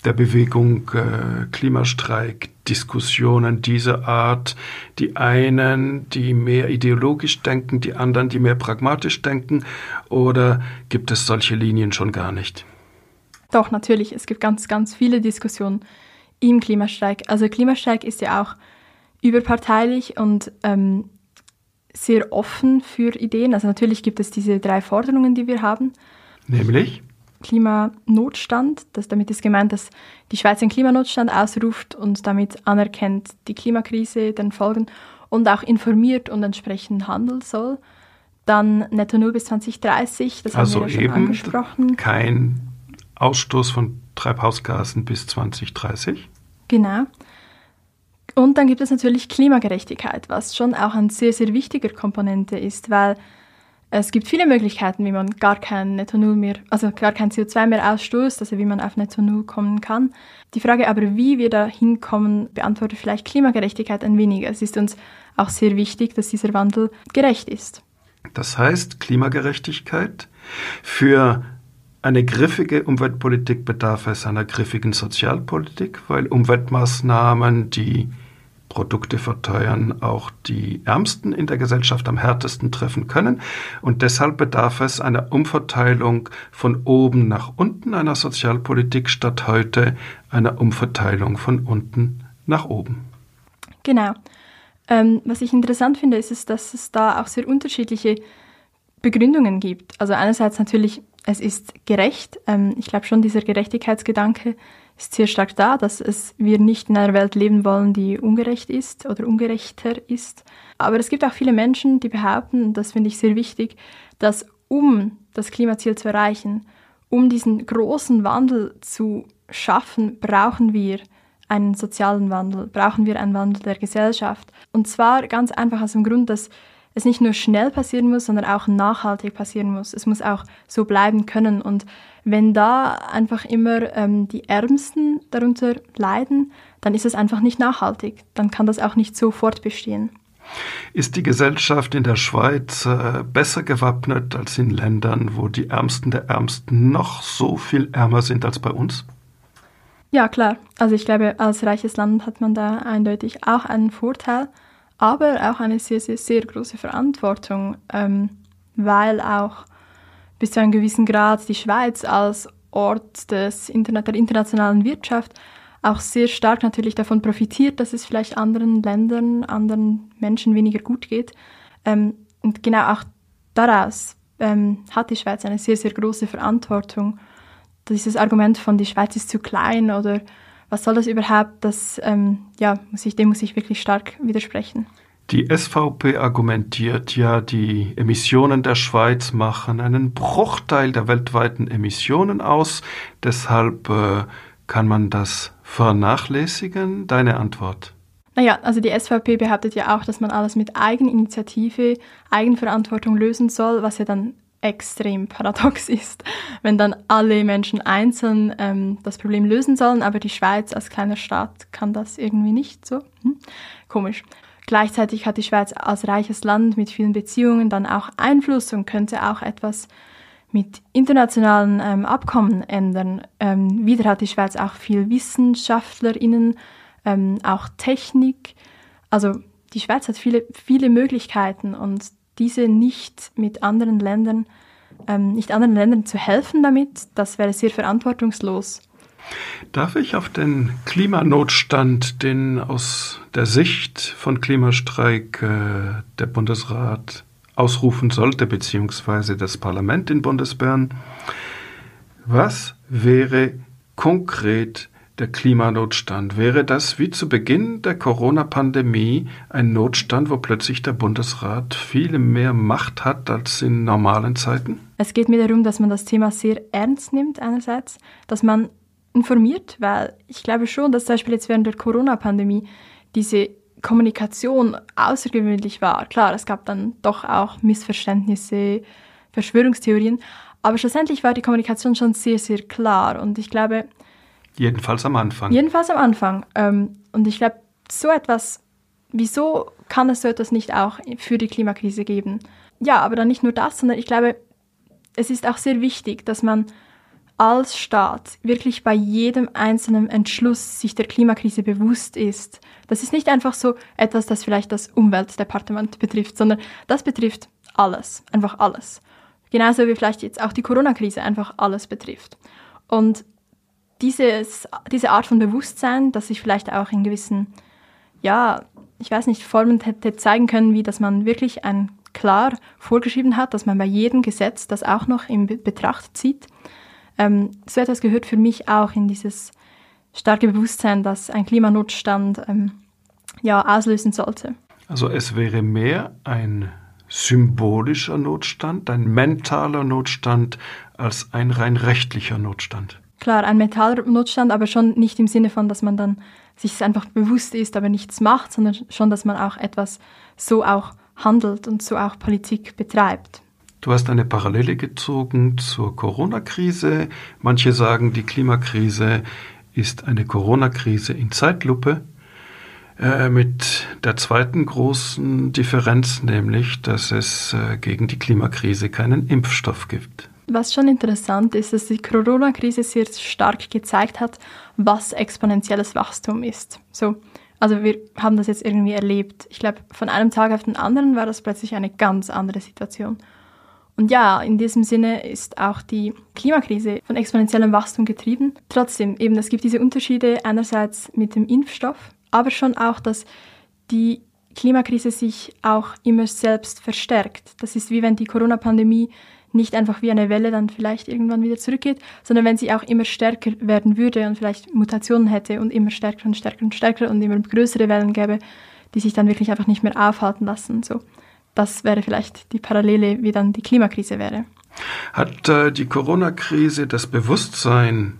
der Bewegung äh, Klimastreik Diskussionen dieser Art, die einen, die mehr ideologisch denken, die anderen, die mehr pragmatisch denken, oder gibt es solche Linien schon gar nicht? Doch, natürlich. Es gibt ganz, ganz viele Diskussionen im Klimastreik. Also Klimastreik ist ja auch überparteilich und ähm, sehr offen für Ideen. Also natürlich gibt es diese drei Forderungen, die wir haben. Nämlich? Klimanotstand. Das, damit ist gemeint, dass die Schweiz einen Klimanotstand ausruft und damit anerkennt die Klimakrise, den Folgen und auch informiert und entsprechend handeln soll. Dann Netto Null bis 2030, das also haben wir ja schon angesprochen. Kein Ausstoß von Treibhausgasen bis 2030. Genau. Und dann gibt es natürlich Klimagerechtigkeit, was schon auch ein sehr, sehr wichtiger Komponente ist, weil es gibt viele Möglichkeiten, wie man gar kein Netto Null mehr, also gar kein CO2 mehr ausstößt, also wie man auf Netto Null kommen kann. Die Frage aber, wie wir da hinkommen, beantwortet vielleicht Klimagerechtigkeit ein wenig. Es ist uns auch sehr wichtig, dass dieser Wandel gerecht ist. Das heißt, Klimagerechtigkeit für eine griffige Umweltpolitik bedarf es einer griffigen Sozialpolitik, weil Umweltmaßnahmen, die Produkte verteuern, auch die Ärmsten in der Gesellschaft am härtesten treffen können. Und deshalb bedarf es einer Umverteilung von oben nach unten einer Sozialpolitik statt heute einer Umverteilung von unten nach oben. Genau. Ähm, was ich interessant finde, ist, ist, dass es da auch sehr unterschiedliche Begründungen gibt. Also einerseits natürlich, es ist gerecht. Ähm, ich glaube schon, dieser Gerechtigkeitsgedanke ist sehr stark da, dass es, wir nicht in einer Welt leben wollen, die ungerecht ist oder ungerechter ist. Aber es gibt auch viele Menschen, die behaupten, und das finde ich sehr wichtig, dass um das Klimaziel zu erreichen, um diesen großen Wandel zu schaffen, brauchen wir einen sozialen Wandel, brauchen wir einen Wandel der Gesellschaft. Und zwar ganz einfach aus dem Grund, dass es nicht nur schnell passieren muss, sondern auch nachhaltig passieren muss. Es muss auch so bleiben können. Und wenn da einfach immer ähm, die Ärmsten darunter leiden, dann ist es einfach nicht nachhaltig. Dann kann das auch nicht so fortbestehen. Ist die Gesellschaft in der Schweiz äh, besser gewappnet als in Ländern, wo die Ärmsten der Ärmsten noch so viel ärmer sind als bei uns? Ja, klar. Also ich glaube, als reiches Land hat man da eindeutig auch einen Vorteil aber auch eine sehr, sehr, sehr große Verantwortung, ähm, weil auch bis zu einem gewissen Grad die Schweiz als Ort des Internet der internationalen Wirtschaft auch sehr stark natürlich davon profitiert, dass es vielleicht anderen Ländern, anderen Menschen weniger gut geht. Ähm, und genau auch daraus ähm, hat die Schweiz eine sehr, sehr große Verantwortung. Dieses Argument von, die Schweiz ist zu klein oder was soll das überhaupt? Das, ähm, ja, muss ich, dem muss ich wirklich stark widersprechen. Die SVP argumentiert ja, die Emissionen der Schweiz machen einen Bruchteil der weltweiten Emissionen aus. Deshalb äh, kann man das vernachlässigen. Deine Antwort? Naja, also die SVP behauptet ja auch, dass man alles mit Eigeninitiative, Eigenverantwortung lösen soll, was ja dann extrem paradox ist, wenn dann alle Menschen einzeln ähm, das Problem lösen sollen, aber die Schweiz als kleiner Staat kann das irgendwie nicht so. Hm? Komisch. Gleichzeitig hat die Schweiz als reiches Land mit vielen Beziehungen dann auch Einfluss und könnte auch etwas mit internationalen ähm, Abkommen ändern. Ähm, wieder hat die Schweiz auch viel WissenschaftlerInnen, ähm, auch Technik. Also die Schweiz hat viele, viele Möglichkeiten und diese nicht mit anderen Ländern, ähm, nicht anderen Ländern zu helfen damit, das wäre sehr verantwortungslos. Darf ich auf den Klimanotstand, den aus der Sicht von Klimastreik äh, der Bundesrat ausrufen sollte, beziehungsweise das Parlament in Bundesbern, was wäre konkret der Klimanotstand? Wäre das wie zu Beginn der Corona-Pandemie ein Notstand, wo plötzlich der Bundesrat viel mehr Macht hat als in normalen Zeiten? Es geht mir darum, dass man das Thema sehr ernst nimmt einerseits, dass man informiert, weil ich glaube schon, dass zum Beispiel jetzt während der Corona-Pandemie diese Kommunikation außergewöhnlich war. Klar, es gab dann doch auch Missverständnisse, Verschwörungstheorien, aber schlussendlich war die Kommunikation schon sehr, sehr klar und ich glaube... Jedenfalls am Anfang. Jedenfalls am Anfang. Ähm, und ich glaube, so etwas, wieso kann es so etwas nicht auch für die Klimakrise geben? Ja, aber dann nicht nur das, sondern ich glaube, es ist auch sehr wichtig, dass man als Staat wirklich bei jedem einzelnen Entschluss sich der Klimakrise bewusst ist. Das ist nicht einfach so etwas, das vielleicht das Umweltdepartement betrifft, sondern das betrifft alles, einfach alles. Genauso wie vielleicht jetzt auch die Corona-Krise einfach alles betrifft. Und dieses, diese Art von Bewusstsein, das sich vielleicht auch in gewissen, ja, ich weiß nicht, Formen hätte zeigen können, wie dass man wirklich ein klar vorgeschrieben hat, dass man bei jedem Gesetz das auch noch in Betracht zieht ähm, so etwas gehört für mich auch in dieses starke Bewusstsein, dass ein Klimanotstand ähm, ja, auslösen sollte. Also es wäre mehr ein symbolischer Notstand, ein mentaler Notstand als ein rein rechtlicher Notstand. Klar, ein mentaler Notstand, aber schon nicht im Sinne von, dass man dann sich einfach bewusst ist, aber nichts macht, sondern schon, dass man auch etwas so auch handelt und so auch Politik betreibt. Du hast eine Parallele gezogen zur Corona-Krise. Manche sagen, die Klimakrise ist eine Corona-Krise in Zeitlupe. Äh, mit der zweiten großen Differenz, nämlich, dass es äh, gegen die Klimakrise keinen Impfstoff gibt. Was schon interessant ist, dass die Corona-Krise sehr stark gezeigt hat, was exponentielles Wachstum ist. So, also wir haben das jetzt irgendwie erlebt. Ich glaube, von einem Tag auf den anderen war das plötzlich eine ganz andere Situation. Und ja, in diesem Sinne ist auch die Klimakrise von exponentiellem Wachstum getrieben. Trotzdem, eben, es gibt diese Unterschiede einerseits mit dem Impfstoff, aber schon auch, dass die Klimakrise sich auch immer selbst verstärkt. Das ist wie wenn die Corona-Pandemie nicht einfach wie eine Welle dann vielleicht irgendwann wieder zurückgeht, sondern wenn sie auch immer stärker werden würde und vielleicht Mutationen hätte und immer stärker und stärker und stärker und immer größere Wellen gäbe, die sich dann wirklich einfach nicht mehr aufhalten lassen. So das wäre vielleicht die Parallele, wie dann die Klimakrise wäre. Hat äh, die Corona-Krise das Bewusstsein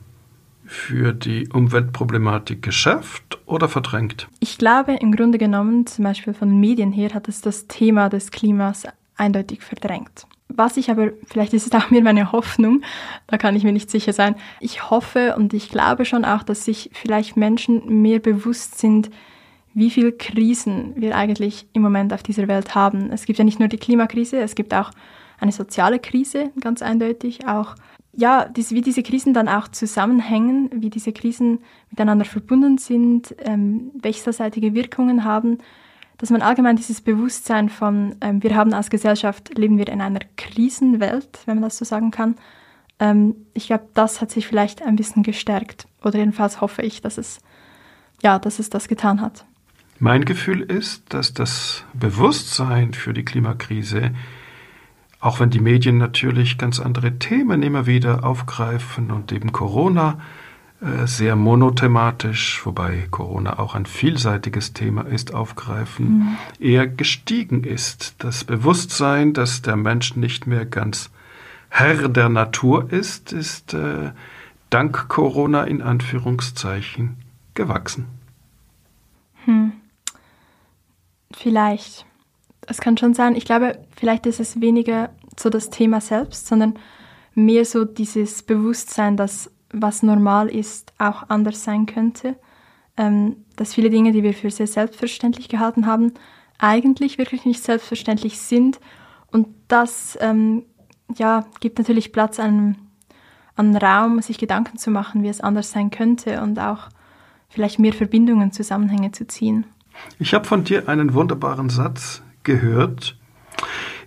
für die Umweltproblematik geschärft oder verdrängt? Ich glaube, im Grunde genommen, zum Beispiel von den Medien her, hat es das Thema des Klimas eindeutig verdrängt. Was ich aber, vielleicht ist es auch mir meine Hoffnung, da kann ich mir nicht sicher sein. Ich hoffe und ich glaube schon auch, dass sich vielleicht Menschen mehr bewusst sind, wie viele Krisen wir eigentlich im Moment auf dieser Welt haben. Es gibt ja nicht nur die Klimakrise, es gibt auch eine soziale Krise, ganz eindeutig. Auch, ja, wie diese Krisen dann auch zusammenhängen, wie diese Krisen miteinander verbunden sind, ähm, wechselseitige Wirkungen haben, dass man allgemein dieses Bewusstsein von, ähm, wir haben als Gesellschaft, leben wir in einer Krisenwelt, wenn man das so sagen kann. Ähm, ich glaube, das hat sich vielleicht ein bisschen gestärkt. Oder jedenfalls hoffe ich, dass es, ja, dass es das getan hat. Mein Gefühl ist, dass das Bewusstsein für die Klimakrise, auch wenn die Medien natürlich ganz andere Themen immer wieder aufgreifen und eben Corona sehr monothematisch, wobei Corona auch ein vielseitiges Thema ist, aufgreifen, mhm. eher gestiegen ist. Das Bewusstsein, dass der Mensch nicht mehr ganz Herr der Natur ist, ist äh, dank Corona in Anführungszeichen gewachsen. Hm. Vielleicht. Es kann schon sein. Ich glaube, vielleicht ist es weniger so das Thema selbst, sondern mehr so dieses Bewusstsein, dass was normal ist, auch anders sein könnte. Ähm, dass viele Dinge, die wir für sehr selbstverständlich gehalten haben, eigentlich wirklich nicht selbstverständlich sind. Und das ähm, ja, gibt natürlich Platz an, an Raum, sich Gedanken zu machen, wie es anders sein könnte und auch vielleicht mehr Verbindungen, Zusammenhänge zu ziehen. Ich habe von dir einen wunderbaren Satz gehört.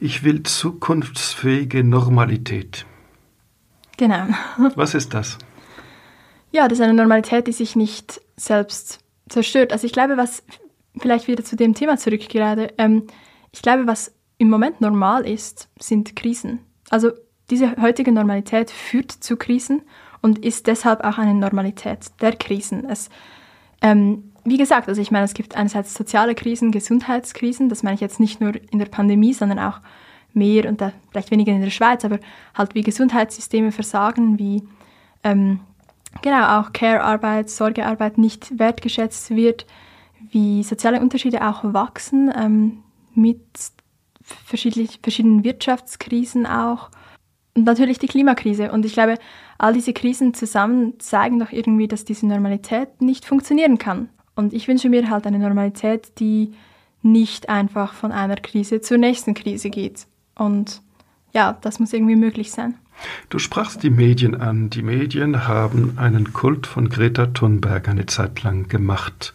Ich will zukunftsfähige Normalität. Genau. Was ist das? Ja, das ist eine Normalität, die sich nicht selbst zerstört. Also ich glaube, was vielleicht wieder zu dem Thema zurück gerade, ähm, ich glaube, was im Moment normal ist, sind Krisen. Also diese heutige Normalität führt zu Krisen und ist deshalb auch eine Normalität der Krisen. Es, ähm, wie gesagt, also ich meine, es gibt einerseits soziale Krisen, Gesundheitskrisen, das meine ich jetzt nicht nur in der Pandemie, sondern auch mehr und vielleicht weniger in der Schweiz, aber halt wie Gesundheitssysteme versagen, wie ähm, genau auch Care-Arbeit, Sorgearbeit nicht wertgeschätzt wird, wie soziale Unterschiede auch wachsen ähm, mit verschiedenen Wirtschaftskrisen auch und natürlich die Klimakrise. Und ich glaube, all diese Krisen zusammen zeigen doch irgendwie, dass diese Normalität nicht funktionieren kann. Und ich wünsche mir halt eine Normalität, die nicht einfach von einer Krise zur nächsten Krise geht. Und ja, das muss irgendwie möglich sein. Du sprachst die Medien an. Die Medien haben einen Kult von Greta Thunberg eine Zeit lang gemacht.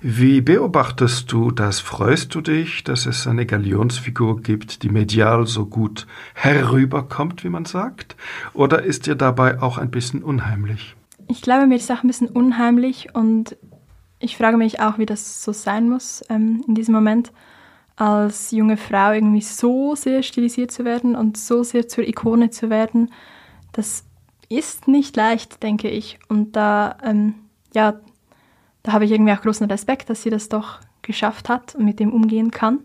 Wie beobachtest du das? Freust du dich, dass es eine Galionsfigur gibt, die medial so gut herüberkommt, wie man sagt? Oder ist dir dabei auch ein bisschen unheimlich? Ich glaube, mir ist auch ein bisschen unheimlich und ich frage mich auch, wie das so sein muss ähm, in diesem Moment als junge Frau irgendwie so sehr stilisiert zu werden und so sehr zur Ikone zu werden, das ist nicht leicht, denke ich. Und da, ähm, ja, da habe ich irgendwie auch großen Respekt, dass sie das doch geschafft hat und mit dem umgehen kann.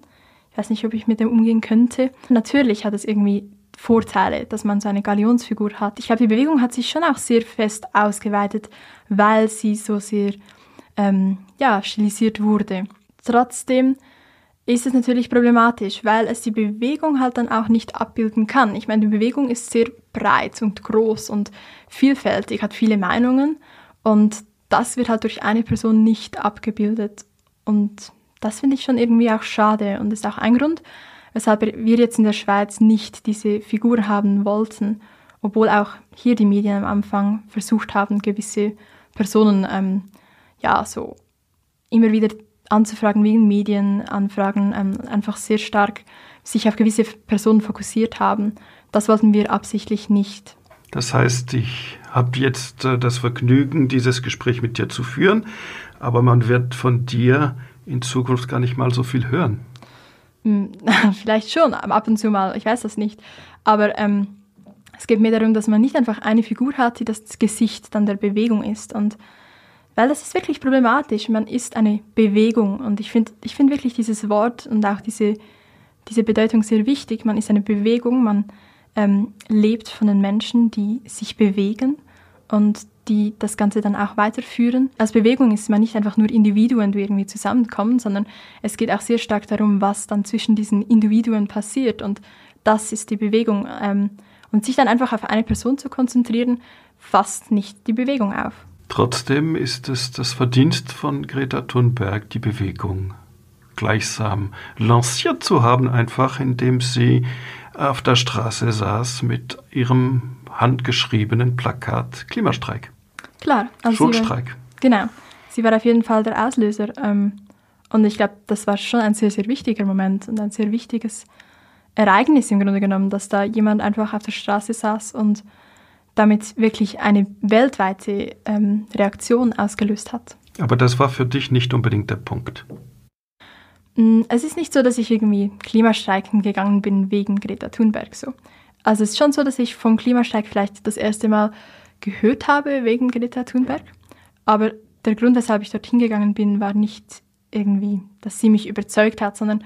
Ich weiß nicht, ob ich mit dem umgehen könnte. Natürlich hat es irgendwie Vorteile, dass man so eine Galionsfigur hat. Ich glaube, die Bewegung hat sich schon auch sehr fest ausgeweitet, weil sie so sehr ähm, ja, stilisiert wurde. Trotzdem ist es natürlich problematisch, weil es die Bewegung halt dann auch nicht abbilden kann. Ich meine, die Bewegung ist sehr breit und groß und vielfältig, hat viele Meinungen und das wird halt durch eine Person nicht abgebildet. Und das finde ich schon irgendwie auch schade und ist auch ein Grund, weshalb wir jetzt in der Schweiz nicht diese Figur haben wollten, obwohl auch hier die Medien am Anfang versucht haben, gewisse Personen ähm, ja so immer wieder anzufragen wegen Medienanfragen, ähm, einfach sehr stark sich auf gewisse Personen fokussiert haben. Das wollten wir absichtlich nicht. Das heißt, ich habe jetzt äh, das Vergnügen, dieses Gespräch mit dir zu führen, aber man wird von dir in Zukunft gar nicht mal so viel hören. Hm, vielleicht schon, ab und zu mal, ich weiß das nicht. Aber ähm, es geht mir darum, dass man nicht einfach eine Figur hat, die das Gesicht dann der Bewegung ist. Und weil das ist wirklich problematisch. Man ist eine Bewegung und ich finde ich find wirklich dieses Wort und auch diese, diese Bedeutung sehr wichtig. Man ist eine Bewegung, man ähm, lebt von den Menschen, die sich bewegen und die das Ganze dann auch weiterführen. Als Bewegung ist man nicht einfach nur Individuen, die irgendwie zusammenkommen, sondern es geht auch sehr stark darum, was dann zwischen diesen Individuen passiert und das ist die Bewegung. Ähm, und sich dann einfach auf eine Person zu konzentrieren, fasst nicht die Bewegung auf. Trotzdem ist es das Verdienst von Greta Thunberg, die Bewegung gleichsam lanciert zu haben, einfach indem sie auf der Straße saß mit ihrem handgeschriebenen Plakat Klimastreik. Klar. Also Schulstreik. War, genau. Sie war auf jeden Fall der Auslöser. Ähm, und ich glaube, das war schon ein sehr, sehr wichtiger Moment und ein sehr wichtiges Ereignis im Grunde genommen, dass da jemand einfach auf der Straße saß und damit wirklich eine weltweite ähm, Reaktion ausgelöst hat. Aber das war für dich nicht unbedingt der Punkt. Mm, es ist nicht so, dass ich irgendwie Klimastreiken gegangen bin wegen Greta Thunberg so. Also es ist schon so, dass ich vom Klimastreik vielleicht das erste Mal gehört habe wegen Greta Thunberg. Aber der Grund, weshalb ich dorthin gegangen bin, war nicht irgendwie, dass sie mich überzeugt hat, sondern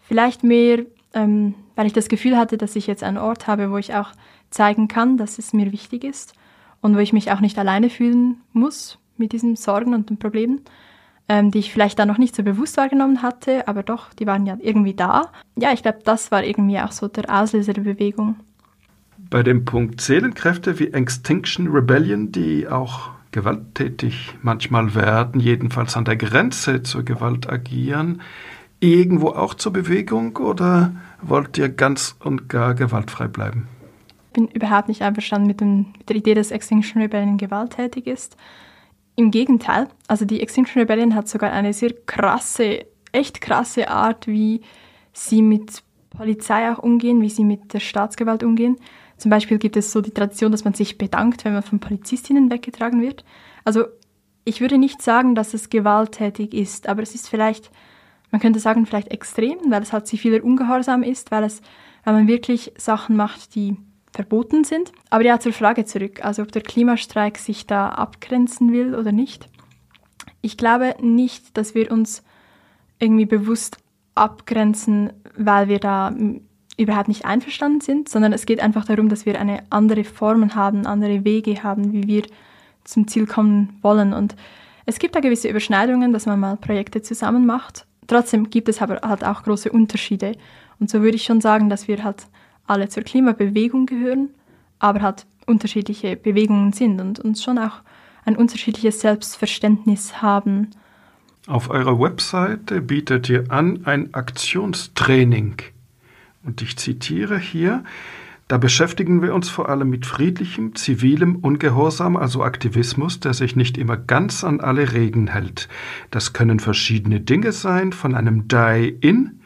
vielleicht mehr, ähm, weil ich das Gefühl hatte, dass ich jetzt einen Ort habe, wo ich auch zeigen kann, dass es mir wichtig ist und wo ich mich auch nicht alleine fühlen muss mit diesen Sorgen und den Problemen, ähm, die ich vielleicht da noch nicht so bewusst wahrgenommen hatte, aber doch, die waren ja irgendwie da. Ja, ich glaube, das war irgendwie auch so der Auslöser der Bewegung. Bei dem Punkt Seelenkräfte wie Extinction Rebellion, die auch gewalttätig manchmal werden, jedenfalls an der Grenze zur Gewalt agieren, irgendwo auch zur Bewegung oder wollt ihr ganz und gar gewaltfrei bleiben? Bin überhaupt nicht einverstanden mit, dem, mit der Idee, dass Extinction Rebellion gewalttätig ist. Im Gegenteil, also die Extinction Rebellion hat sogar eine sehr krasse, echt krasse Art, wie sie mit Polizei auch umgehen, wie sie mit der Staatsgewalt umgehen. Zum Beispiel gibt es so die Tradition, dass man sich bedankt, wenn man von Polizistinnen weggetragen wird. Also ich würde nicht sagen, dass es gewalttätig ist, aber es ist vielleicht, man könnte sagen, vielleicht extrem, weil es halt ziviler Ungehorsam ist, weil es, weil man wirklich Sachen macht, die verboten sind. Aber ja, zur Frage zurück, also ob der Klimastreik sich da abgrenzen will oder nicht. Ich glaube nicht, dass wir uns irgendwie bewusst abgrenzen, weil wir da überhaupt nicht einverstanden sind, sondern es geht einfach darum, dass wir eine andere Formen haben, andere Wege haben, wie wir zum Ziel kommen wollen. Und es gibt da gewisse Überschneidungen, dass man mal Projekte zusammen macht. Trotzdem gibt es aber halt auch große Unterschiede. Und so würde ich schon sagen, dass wir halt alle zur Klimabewegung gehören, aber halt unterschiedliche Bewegungen sind und uns schon auch ein unterschiedliches Selbstverständnis haben. Auf eurer Webseite bietet ihr an ein Aktionstraining. Und ich zitiere hier, da beschäftigen wir uns vor allem mit friedlichem, zivilem Ungehorsam, also Aktivismus, der sich nicht immer ganz an alle Regeln hält. Das können verschiedene Dinge sein, von einem Die-In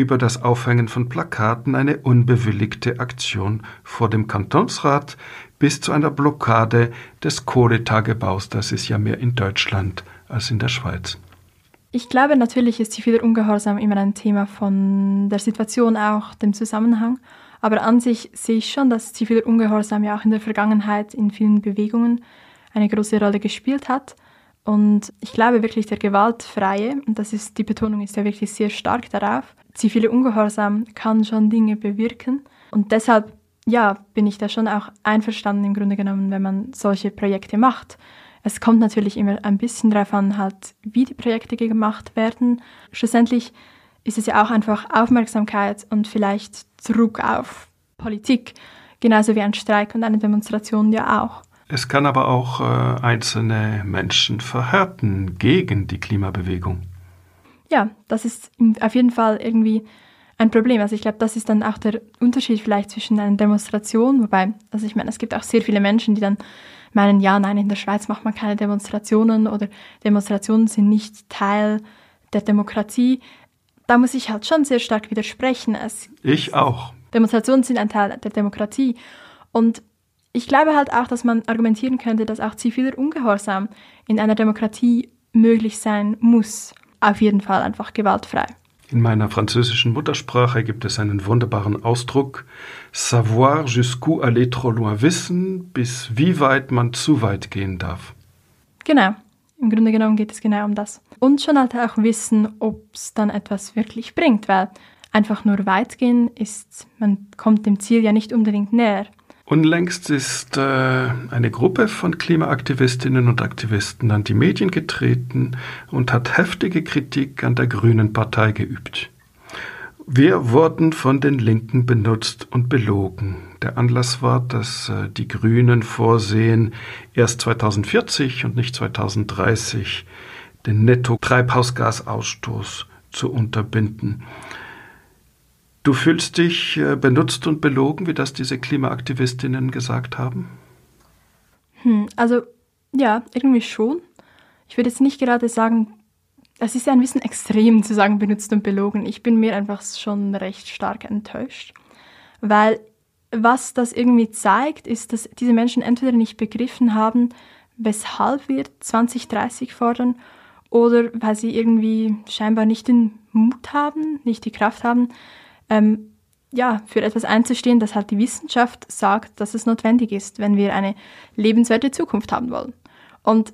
über das Aufhängen von Plakaten eine unbewilligte Aktion vor dem Kantonsrat bis zu einer Blockade des Kohletagebaus. Das ist ja mehr in Deutschland als in der Schweiz. Ich glaube, natürlich ist ziviler Ungehorsam immer ein Thema von der Situation auch, dem Zusammenhang. Aber an sich sehe ich schon, dass ziviler Ungehorsam ja auch in der Vergangenheit in vielen Bewegungen eine große Rolle gespielt hat. Und ich glaube wirklich, der gewaltfreie, und das ist, die Betonung ist ja wirklich sehr stark darauf, zivile Ungehorsam kann schon Dinge bewirken. Und deshalb, ja, bin ich da schon auch einverstanden im Grunde genommen, wenn man solche Projekte macht. Es kommt natürlich immer ein bisschen darauf an, halt, wie die Projekte gemacht werden. Schlussendlich ist es ja auch einfach Aufmerksamkeit und vielleicht Druck auf Politik, genauso wie ein Streik und eine Demonstration ja auch. Es kann aber auch äh, einzelne Menschen verhärten gegen die Klimabewegung. Ja, das ist auf jeden Fall irgendwie ein Problem. Also ich glaube, das ist dann auch der Unterschied vielleicht zwischen einer Demonstration, wobei, also ich meine, es gibt auch sehr viele Menschen, die dann meinen, ja, nein, in der Schweiz macht man keine Demonstrationen oder Demonstrationen sind nicht Teil der Demokratie. Da muss ich halt schon sehr stark widersprechen. Es, ich auch. Demonstrationen sind ein Teil der Demokratie. Und ich glaube halt auch, dass man argumentieren könnte, dass auch ziviler Ungehorsam in einer Demokratie möglich sein muss. Auf jeden Fall einfach gewaltfrei. In meiner französischen Muttersprache gibt es einen wunderbaren Ausdruck Savoir jusqu'où aller trop loin wissen, bis wie weit man zu weit gehen darf. Genau, im Grunde genommen geht es genau um das. Und schon halt auch wissen, ob es dann etwas wirklich bringt, weil einfach nur weit gehen ist, man kommt dem Ziel ja nicht unbedingt näher. Unlängst ist äh, eine Gruppe von Klimaaktivistinnen und Aktivisten an die Medien getreten und hat heftige Kritik an der Grünen Partei geübt. Wir wurden von den Linken benutzt und belogen. Der Anlass war, dass äh, die Grünen vorsehen, erst 2040 und nicht 2030 den Netto-Treibhausgasausstoß zu unterbinden. Du fühlst dich äh, benutzt und belogen, wie das diese Klimaaktivistinnen gesagt haben? Hm, also ja, irgendwie schon. Ich würde jetzt nicht gerade sagen, es ist ja ein bisschen extrem zu sagen, benutzt und belogen. Ich bin mir einfach schon recht stark enttäuscht, weil was das irgendwie zeigt, ist, dass diese Menschen entweder nicht begriffen haben, weshalb wir 2030 fordern, oder weil sie irgendwie scheinbar nicht den Mut haben, nicht die Kraft haben, ähm, ja, für etwas einzustehen, das halt die Wissenschaft sagt, dass es notwendig ist, wenn wir eine lebenswerte Zukunft haben wollen. Und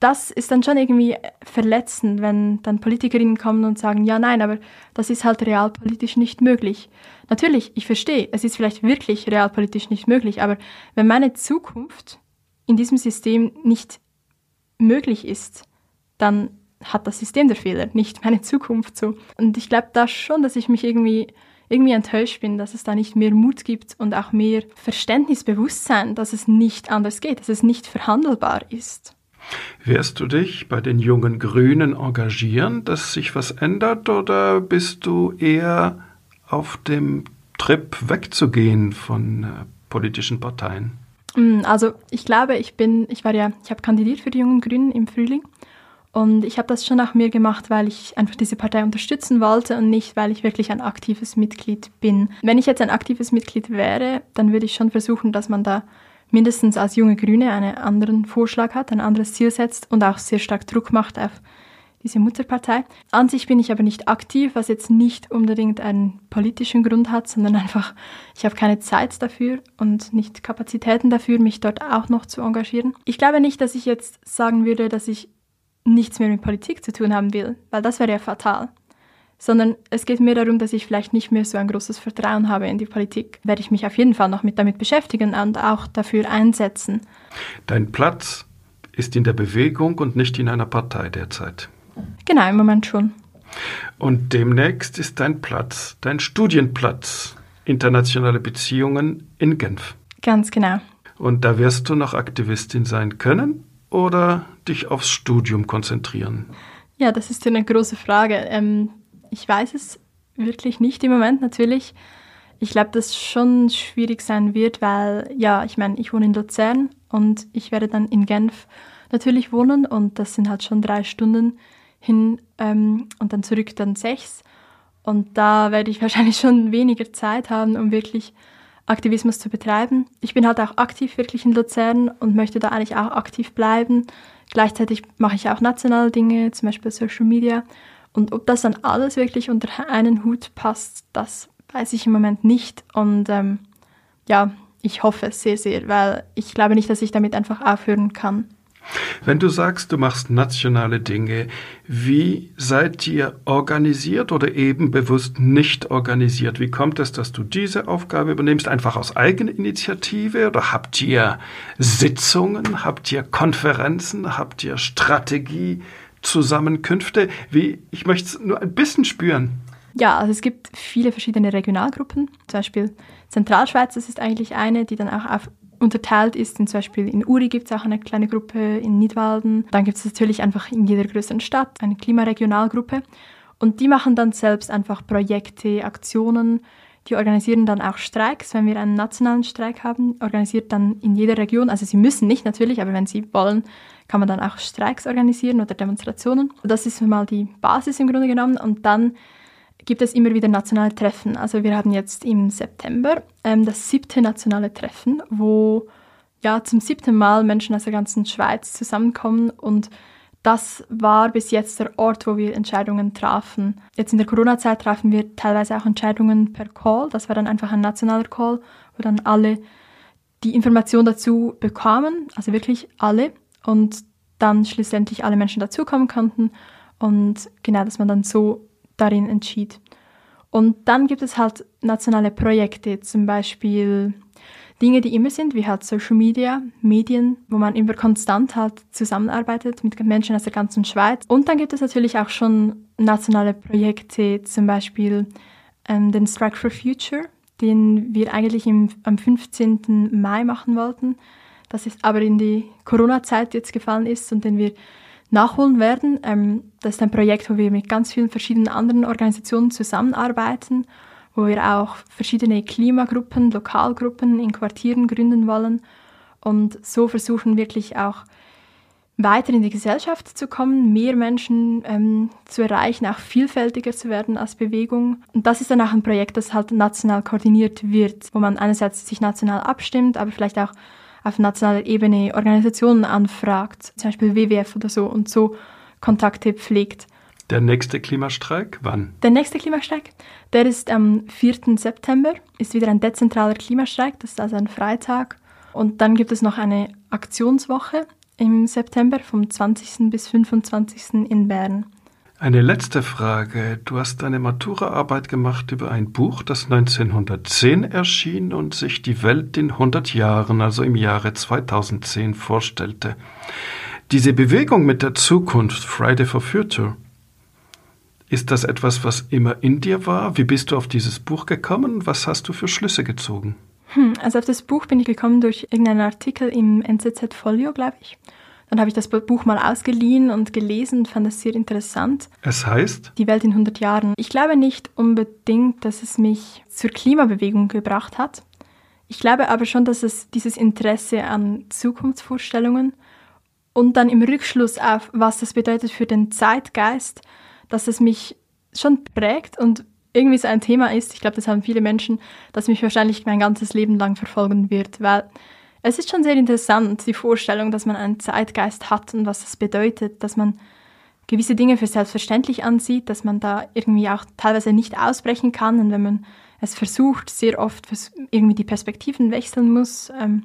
das ist dann schon irgendwie verletzend, wenn dann Politikerinnen kommen und sagen, ja, nein, aber das ist halt realpolitisch nicht möglich. Natürlich, ich verstehe, es ist vielleicht wirklich realpolitisch nicht möglich, aber wenn meine Zukunft in diesem System nicht möglich ist, dann hat das System der Fehler, nicht meine Zukunft so. Und ich glaube da schon, dass ich mich irgendwie irgendwie enttäuscht bin, dass es da nicht mehr Mut gibt und auch mehr Verständnisbewusstsein, dass es nicht anders geht, dass es nicht verhandelbar ist. Wirst du dich bei den jungen Grünen engagieren, dass sich was ändert, oder bist du eher auf dem Trip wegzugehen von äh, politischen Parteien? Mm, also ich glaube, ich bin, ich war ja, ich habe kandidiert für die jungen Grünen im Frühling und ich habe das schon nach mir gemacht, weil ich einfach diese Partei unterstützen wollte und nicht, weil ich wirklich ein aktives Mitglied bin. Wenn ich jetzt ein aktives Mitglied wäre, dann würde ich schon versuchen, dass man da mindestens als junge Grüne einen anderen Vorschlag hat, ein anderes Ziel setzt und auch sehr stark Druck macht auf diese Mutterpartei. An sich bin ich aber nicht aktiv, was jetzt nicht unbedingt einen politischen Grund hat, sondern einfach, ich habe keine Zeit dafür und nicht Kapazitäten dafür, mich dort auch noch zu engagieren. Ich glaube nicht, dass ich jetzt sagen würde, dass ich nichts mehr mit Politik zu tun haben will, weil das wäre ja fatal sondern es geht mir darum, dass ich vielleicht nicht mehr so ein großes Vertrauen habe in die Politik. Werde ich mich auf jeden Fall noch mit damit beschäftigen und auch dafür einsetzen. Dein Platz ist in der Bewegung und nicht in einer Partei derzeit. Genau, im Moment schon. Und demnächst ist dein Platz, dein Studienplatz, internationale Beziehungen in Genf. Ganz genau. Und da wirst du noch Aktivistin sein können oder dich aufs Studium konzentrieren? Ja, das ist eine große Frage. Ähm, ich weiß es wirklich nicht im Moment natürlich. Ich glaube, dass schon schwierig sein wird, weil, ja, ich meine, ich wohne in Luzern und ich werde dann in Genf natürlich wohnen und das sind halt schon drei Stunden hin ähm, und dann zurück dann sechs. Und da werde ich wahrscheinlich schon weniger Zeit haben, um wirklich Aktivismus zu betreiben. Ich bin halt auch aktiv wirklich in Luzern und möchte da eigentlich auch aktiv bleiben. Gleichzeitig mache ich auch nationale Dinge, zum Beispiel Social Media. Und ob das dann alles wirklich unter einen Hut passt, das weiß ich im Moment nicht. Und ähm, ja, ich hoffe es sehr, sehr, weil ich glaube nicht, dass ich damit einfach aufhören kann. Wenn du sagst, du machst nationale Dinge, wie seid ihr organisiert oder eben bewusst nicht organisiert? Wie kommt es, dass du diese Aufgabe übernimmst? Einfach aus Eigeninitiative oder habt ihr Sitzungen, habt ihr Konferenzen, habt ihr Strategie? Zusammenkünfte? Wie, ich möchte es nur ein bisschen spüren. Ja, also es gibt viele verschiedene Regionalgruppen. Zum Beispiel Zentralschweiz, das ist eigentlich eine, die dann auch auf, unterteilt ist. Zum Beispiel in Uri gibt es auch eine kleine Gruppe, in Nidwalden. Dann gibt es natürlich einfach in jeder größeren Stadt eine Klimaregionalgruppe. Und die machen dann selbst einfach Projekte, Aktionen. Die organisieren dann auch Streiks. Wenn wir einen nationalen Streik haben, organisiert dann in jeder Region, also sie müssen nicht natürlich, aber wenn sie wollen, kann man dann auch Streiks organisieren oder Demonstrationen. Das ist mal die Basis im Grunde genommen. Und dann gibt es immer wieder nationale Treffen. Also wir haben jetzt im September ähm, das siebte nationale Treffen, wo ja zum siebten Mal Menschen aus der ganzen Schweiz zusammenkommen und das war bis jetzt der Ort, wo wir Entscheidungen trafen. Jetzt in der Corona-Zeit trafen wir teilweise auch Entscheidungen per Call. Das war dann einfach ein nationaler Call, wo dann alle die Information dazu bekamen, also wirklich alle und dann schlussendlich alle Menschen dazukommen konnten und genau, dass man dann so darin entschied. Und dann gibt es halt nationale Projekte, zum Beispiel Dinge, die immer sind, wie halt Social Media, Medien, wo man immer konstant halt zusammenarbeitet mit Menschen aus der ganzen Schweiz. Und dann gibt es natürlich auch schon nationale Projekte, zum Beispiel ähm, den Strike for Future, den wir eigentlich im, am 15. Mai machen wollten das ist aber in die Corona-Zeit jetzt gefallen ist und den wir nachholen werden. Ähm, das ist ein Projekt, wo wir mit ganz vielen verschiedenen anderen Organisationen zusammenarbeiten, wo wir auch verschiedene Klimagruppen, Lokalgruppen in Quartieren gründen wollen und so versuchen wirklich auch weiter in die Gesellschaft zu kommen, mehr Menschen ähm, zu erreichen, auch vielfältiger zu werden als Bewegung. Und das ist dann auch ein Projekt, das halt national koordiniert wird, wo man einerseits sich national abstimmt, aber vielleicht auch auf nationaler Ebene Organisationen anfragt, zum Beispiel WWF oder so, und so Kontakte pflegt. Der nächste Klimastreik, wann? Der nächste Klimastreik, der ist am 4. September, ist wieder ein dezentraler Klimastreik, das ist also ein Freitag. Und dann gibt es noch eine Aktionswoche im September vom 20. bis 25. in Bern. Eine letzte Frage. Du hast eine Maturaarbeit gemacht über ein Buch, das 1910 erschien und sich die Welt in 100 Jahren, also im Jahre 2010, vorstellte. Diese Bewegung mit der Zukunft, Friday for Future, ist das etwas, was immer in dir war? Wie bist du auf dieses Buch gekommen? Was hast du für Schlüsse gezogen? Hm, also auf das Buch bin ich gekommen durch irgendeinen Artikel im NZZ Folio, glaube ich. Dann habe ich das Buch mal ausgeliehen und gelesen und fand es sehr interessant. Es heißt? Die Welt in 100 Jahren. Ich glaube nicht unbedingt, dass es mich zur Klimabewegung gebracht hat. Ich glaube aber schon, dass es dieses Interesse an Zukunftsvorstellungen und dann im Rückschluss auf, was das bedeutet für den Zeitgeist, dass es mich schon prägt und irgendwie so ein Thema ist, ich glaube, das haben viele Menschen, das mich wahrscheinlich mein ganzes Leben lang verfolgen wird, weil es ist schon sehr interessant, die Vorstellung, dass man einen Zeitgeist hat und was das bedeutet, dass man gewisse Dinge für selbstverständlich ansieht, dass man da irgendwie auch teilweise nicht ausbrechen kann und wenn man es versucht, sehr oft irgendwie die Perspektiven wechseln muss. Ähm,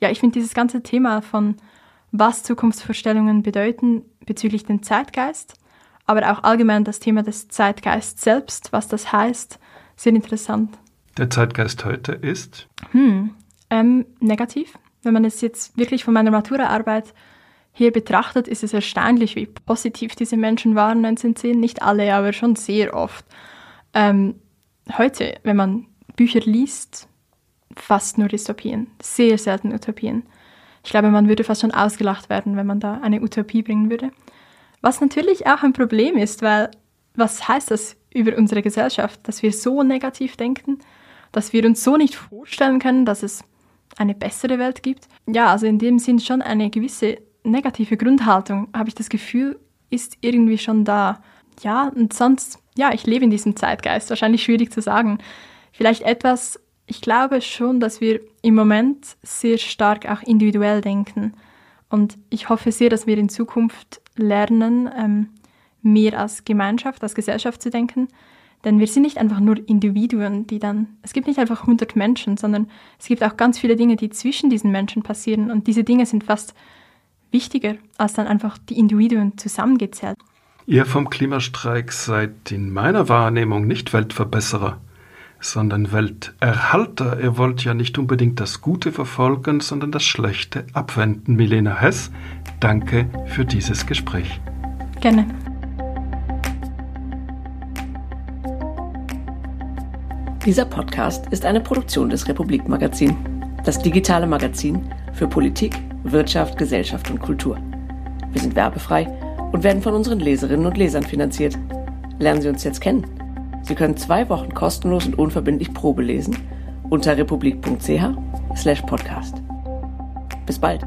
ja, ich finde dieses ganze Thema von was Zukunftsvorstellungen bedeuten bezüglich dem Zeitgeist, aber auch allgemein das Thema des Zeitgeists selbst, was das heißt, sehr interessant. Der Zeitgeist heute ist? Hm, ähm, negativ. Wenn man es jetzt wirklich von meiner Maturaarbeit hier betrachtet, ist es erstaunlich, wie positiv diese Menschen waren 1910. Nicht alle, aber schon sehr oft. Ähm, heute, wenn man Bücher liest, fast nur Dystopien, sehr selten Utopien. Ich glaube, man würde fast schon ausgelacht werden, wenn man da eine Utopie bringen würde. Was natürlich auch ein Problem ist, weil was heißt das über unsere Gesellschaft, dass wir so negativ denken, dass wir uns so nicht vorstellen können, dass es eine bessere Welt gibt. Ja, also in dem Sinn schon eine gewisse negative Grundhaltung, habe ich das Gefühl, ist irgendwie schon da. Ja, und sonst, ja, ich lebe in diesem Zeitgeist, wahrscheinlich schwierig zu sagen. Vielleicht etwas, ich glaube schon, dass wir im Moment sehr stark auch individuell denken. Und ich hoffe sehr, dass wir in Zukunft lernen, ähm, mehr als Gemeinschaft, als Gesellschaft zu denken. Denn wir sind nicht einfach nur Individuen, die dann, es gibt nicht einfach 100 Menschen, sondern es gibt auch ganz viele Dinge, die zwischen diesen Menschen passieren. Und diese Dinge sind fast wichtiger, als dann einfach die Individuen zusammengezählt. Ihr vom Klimastreik seid in meiner Wahrnehmung nicht Weltverbesserer, sondern Welterhalter. Ihr wollt ja nicht unbedingt das Gute verfolgen, sondern das Schlechte abwenden. Milena Hess, danke für dieses Gespräch. Gerne. Dieser Podcast ist eine Produktion des Republik Magazin, das digitale Magazin für Politik, Wirtschaft, Gesellschaft und Kultur. Wir sind werbefrei und werden von unseren Leserinnen und Lesern finanziert. Lernen Sie uns jetzt kennen. Sie können zwei Wochen kostenlos und unverbindlich Probe lesen unter republik.ch/podcast. Bis bald.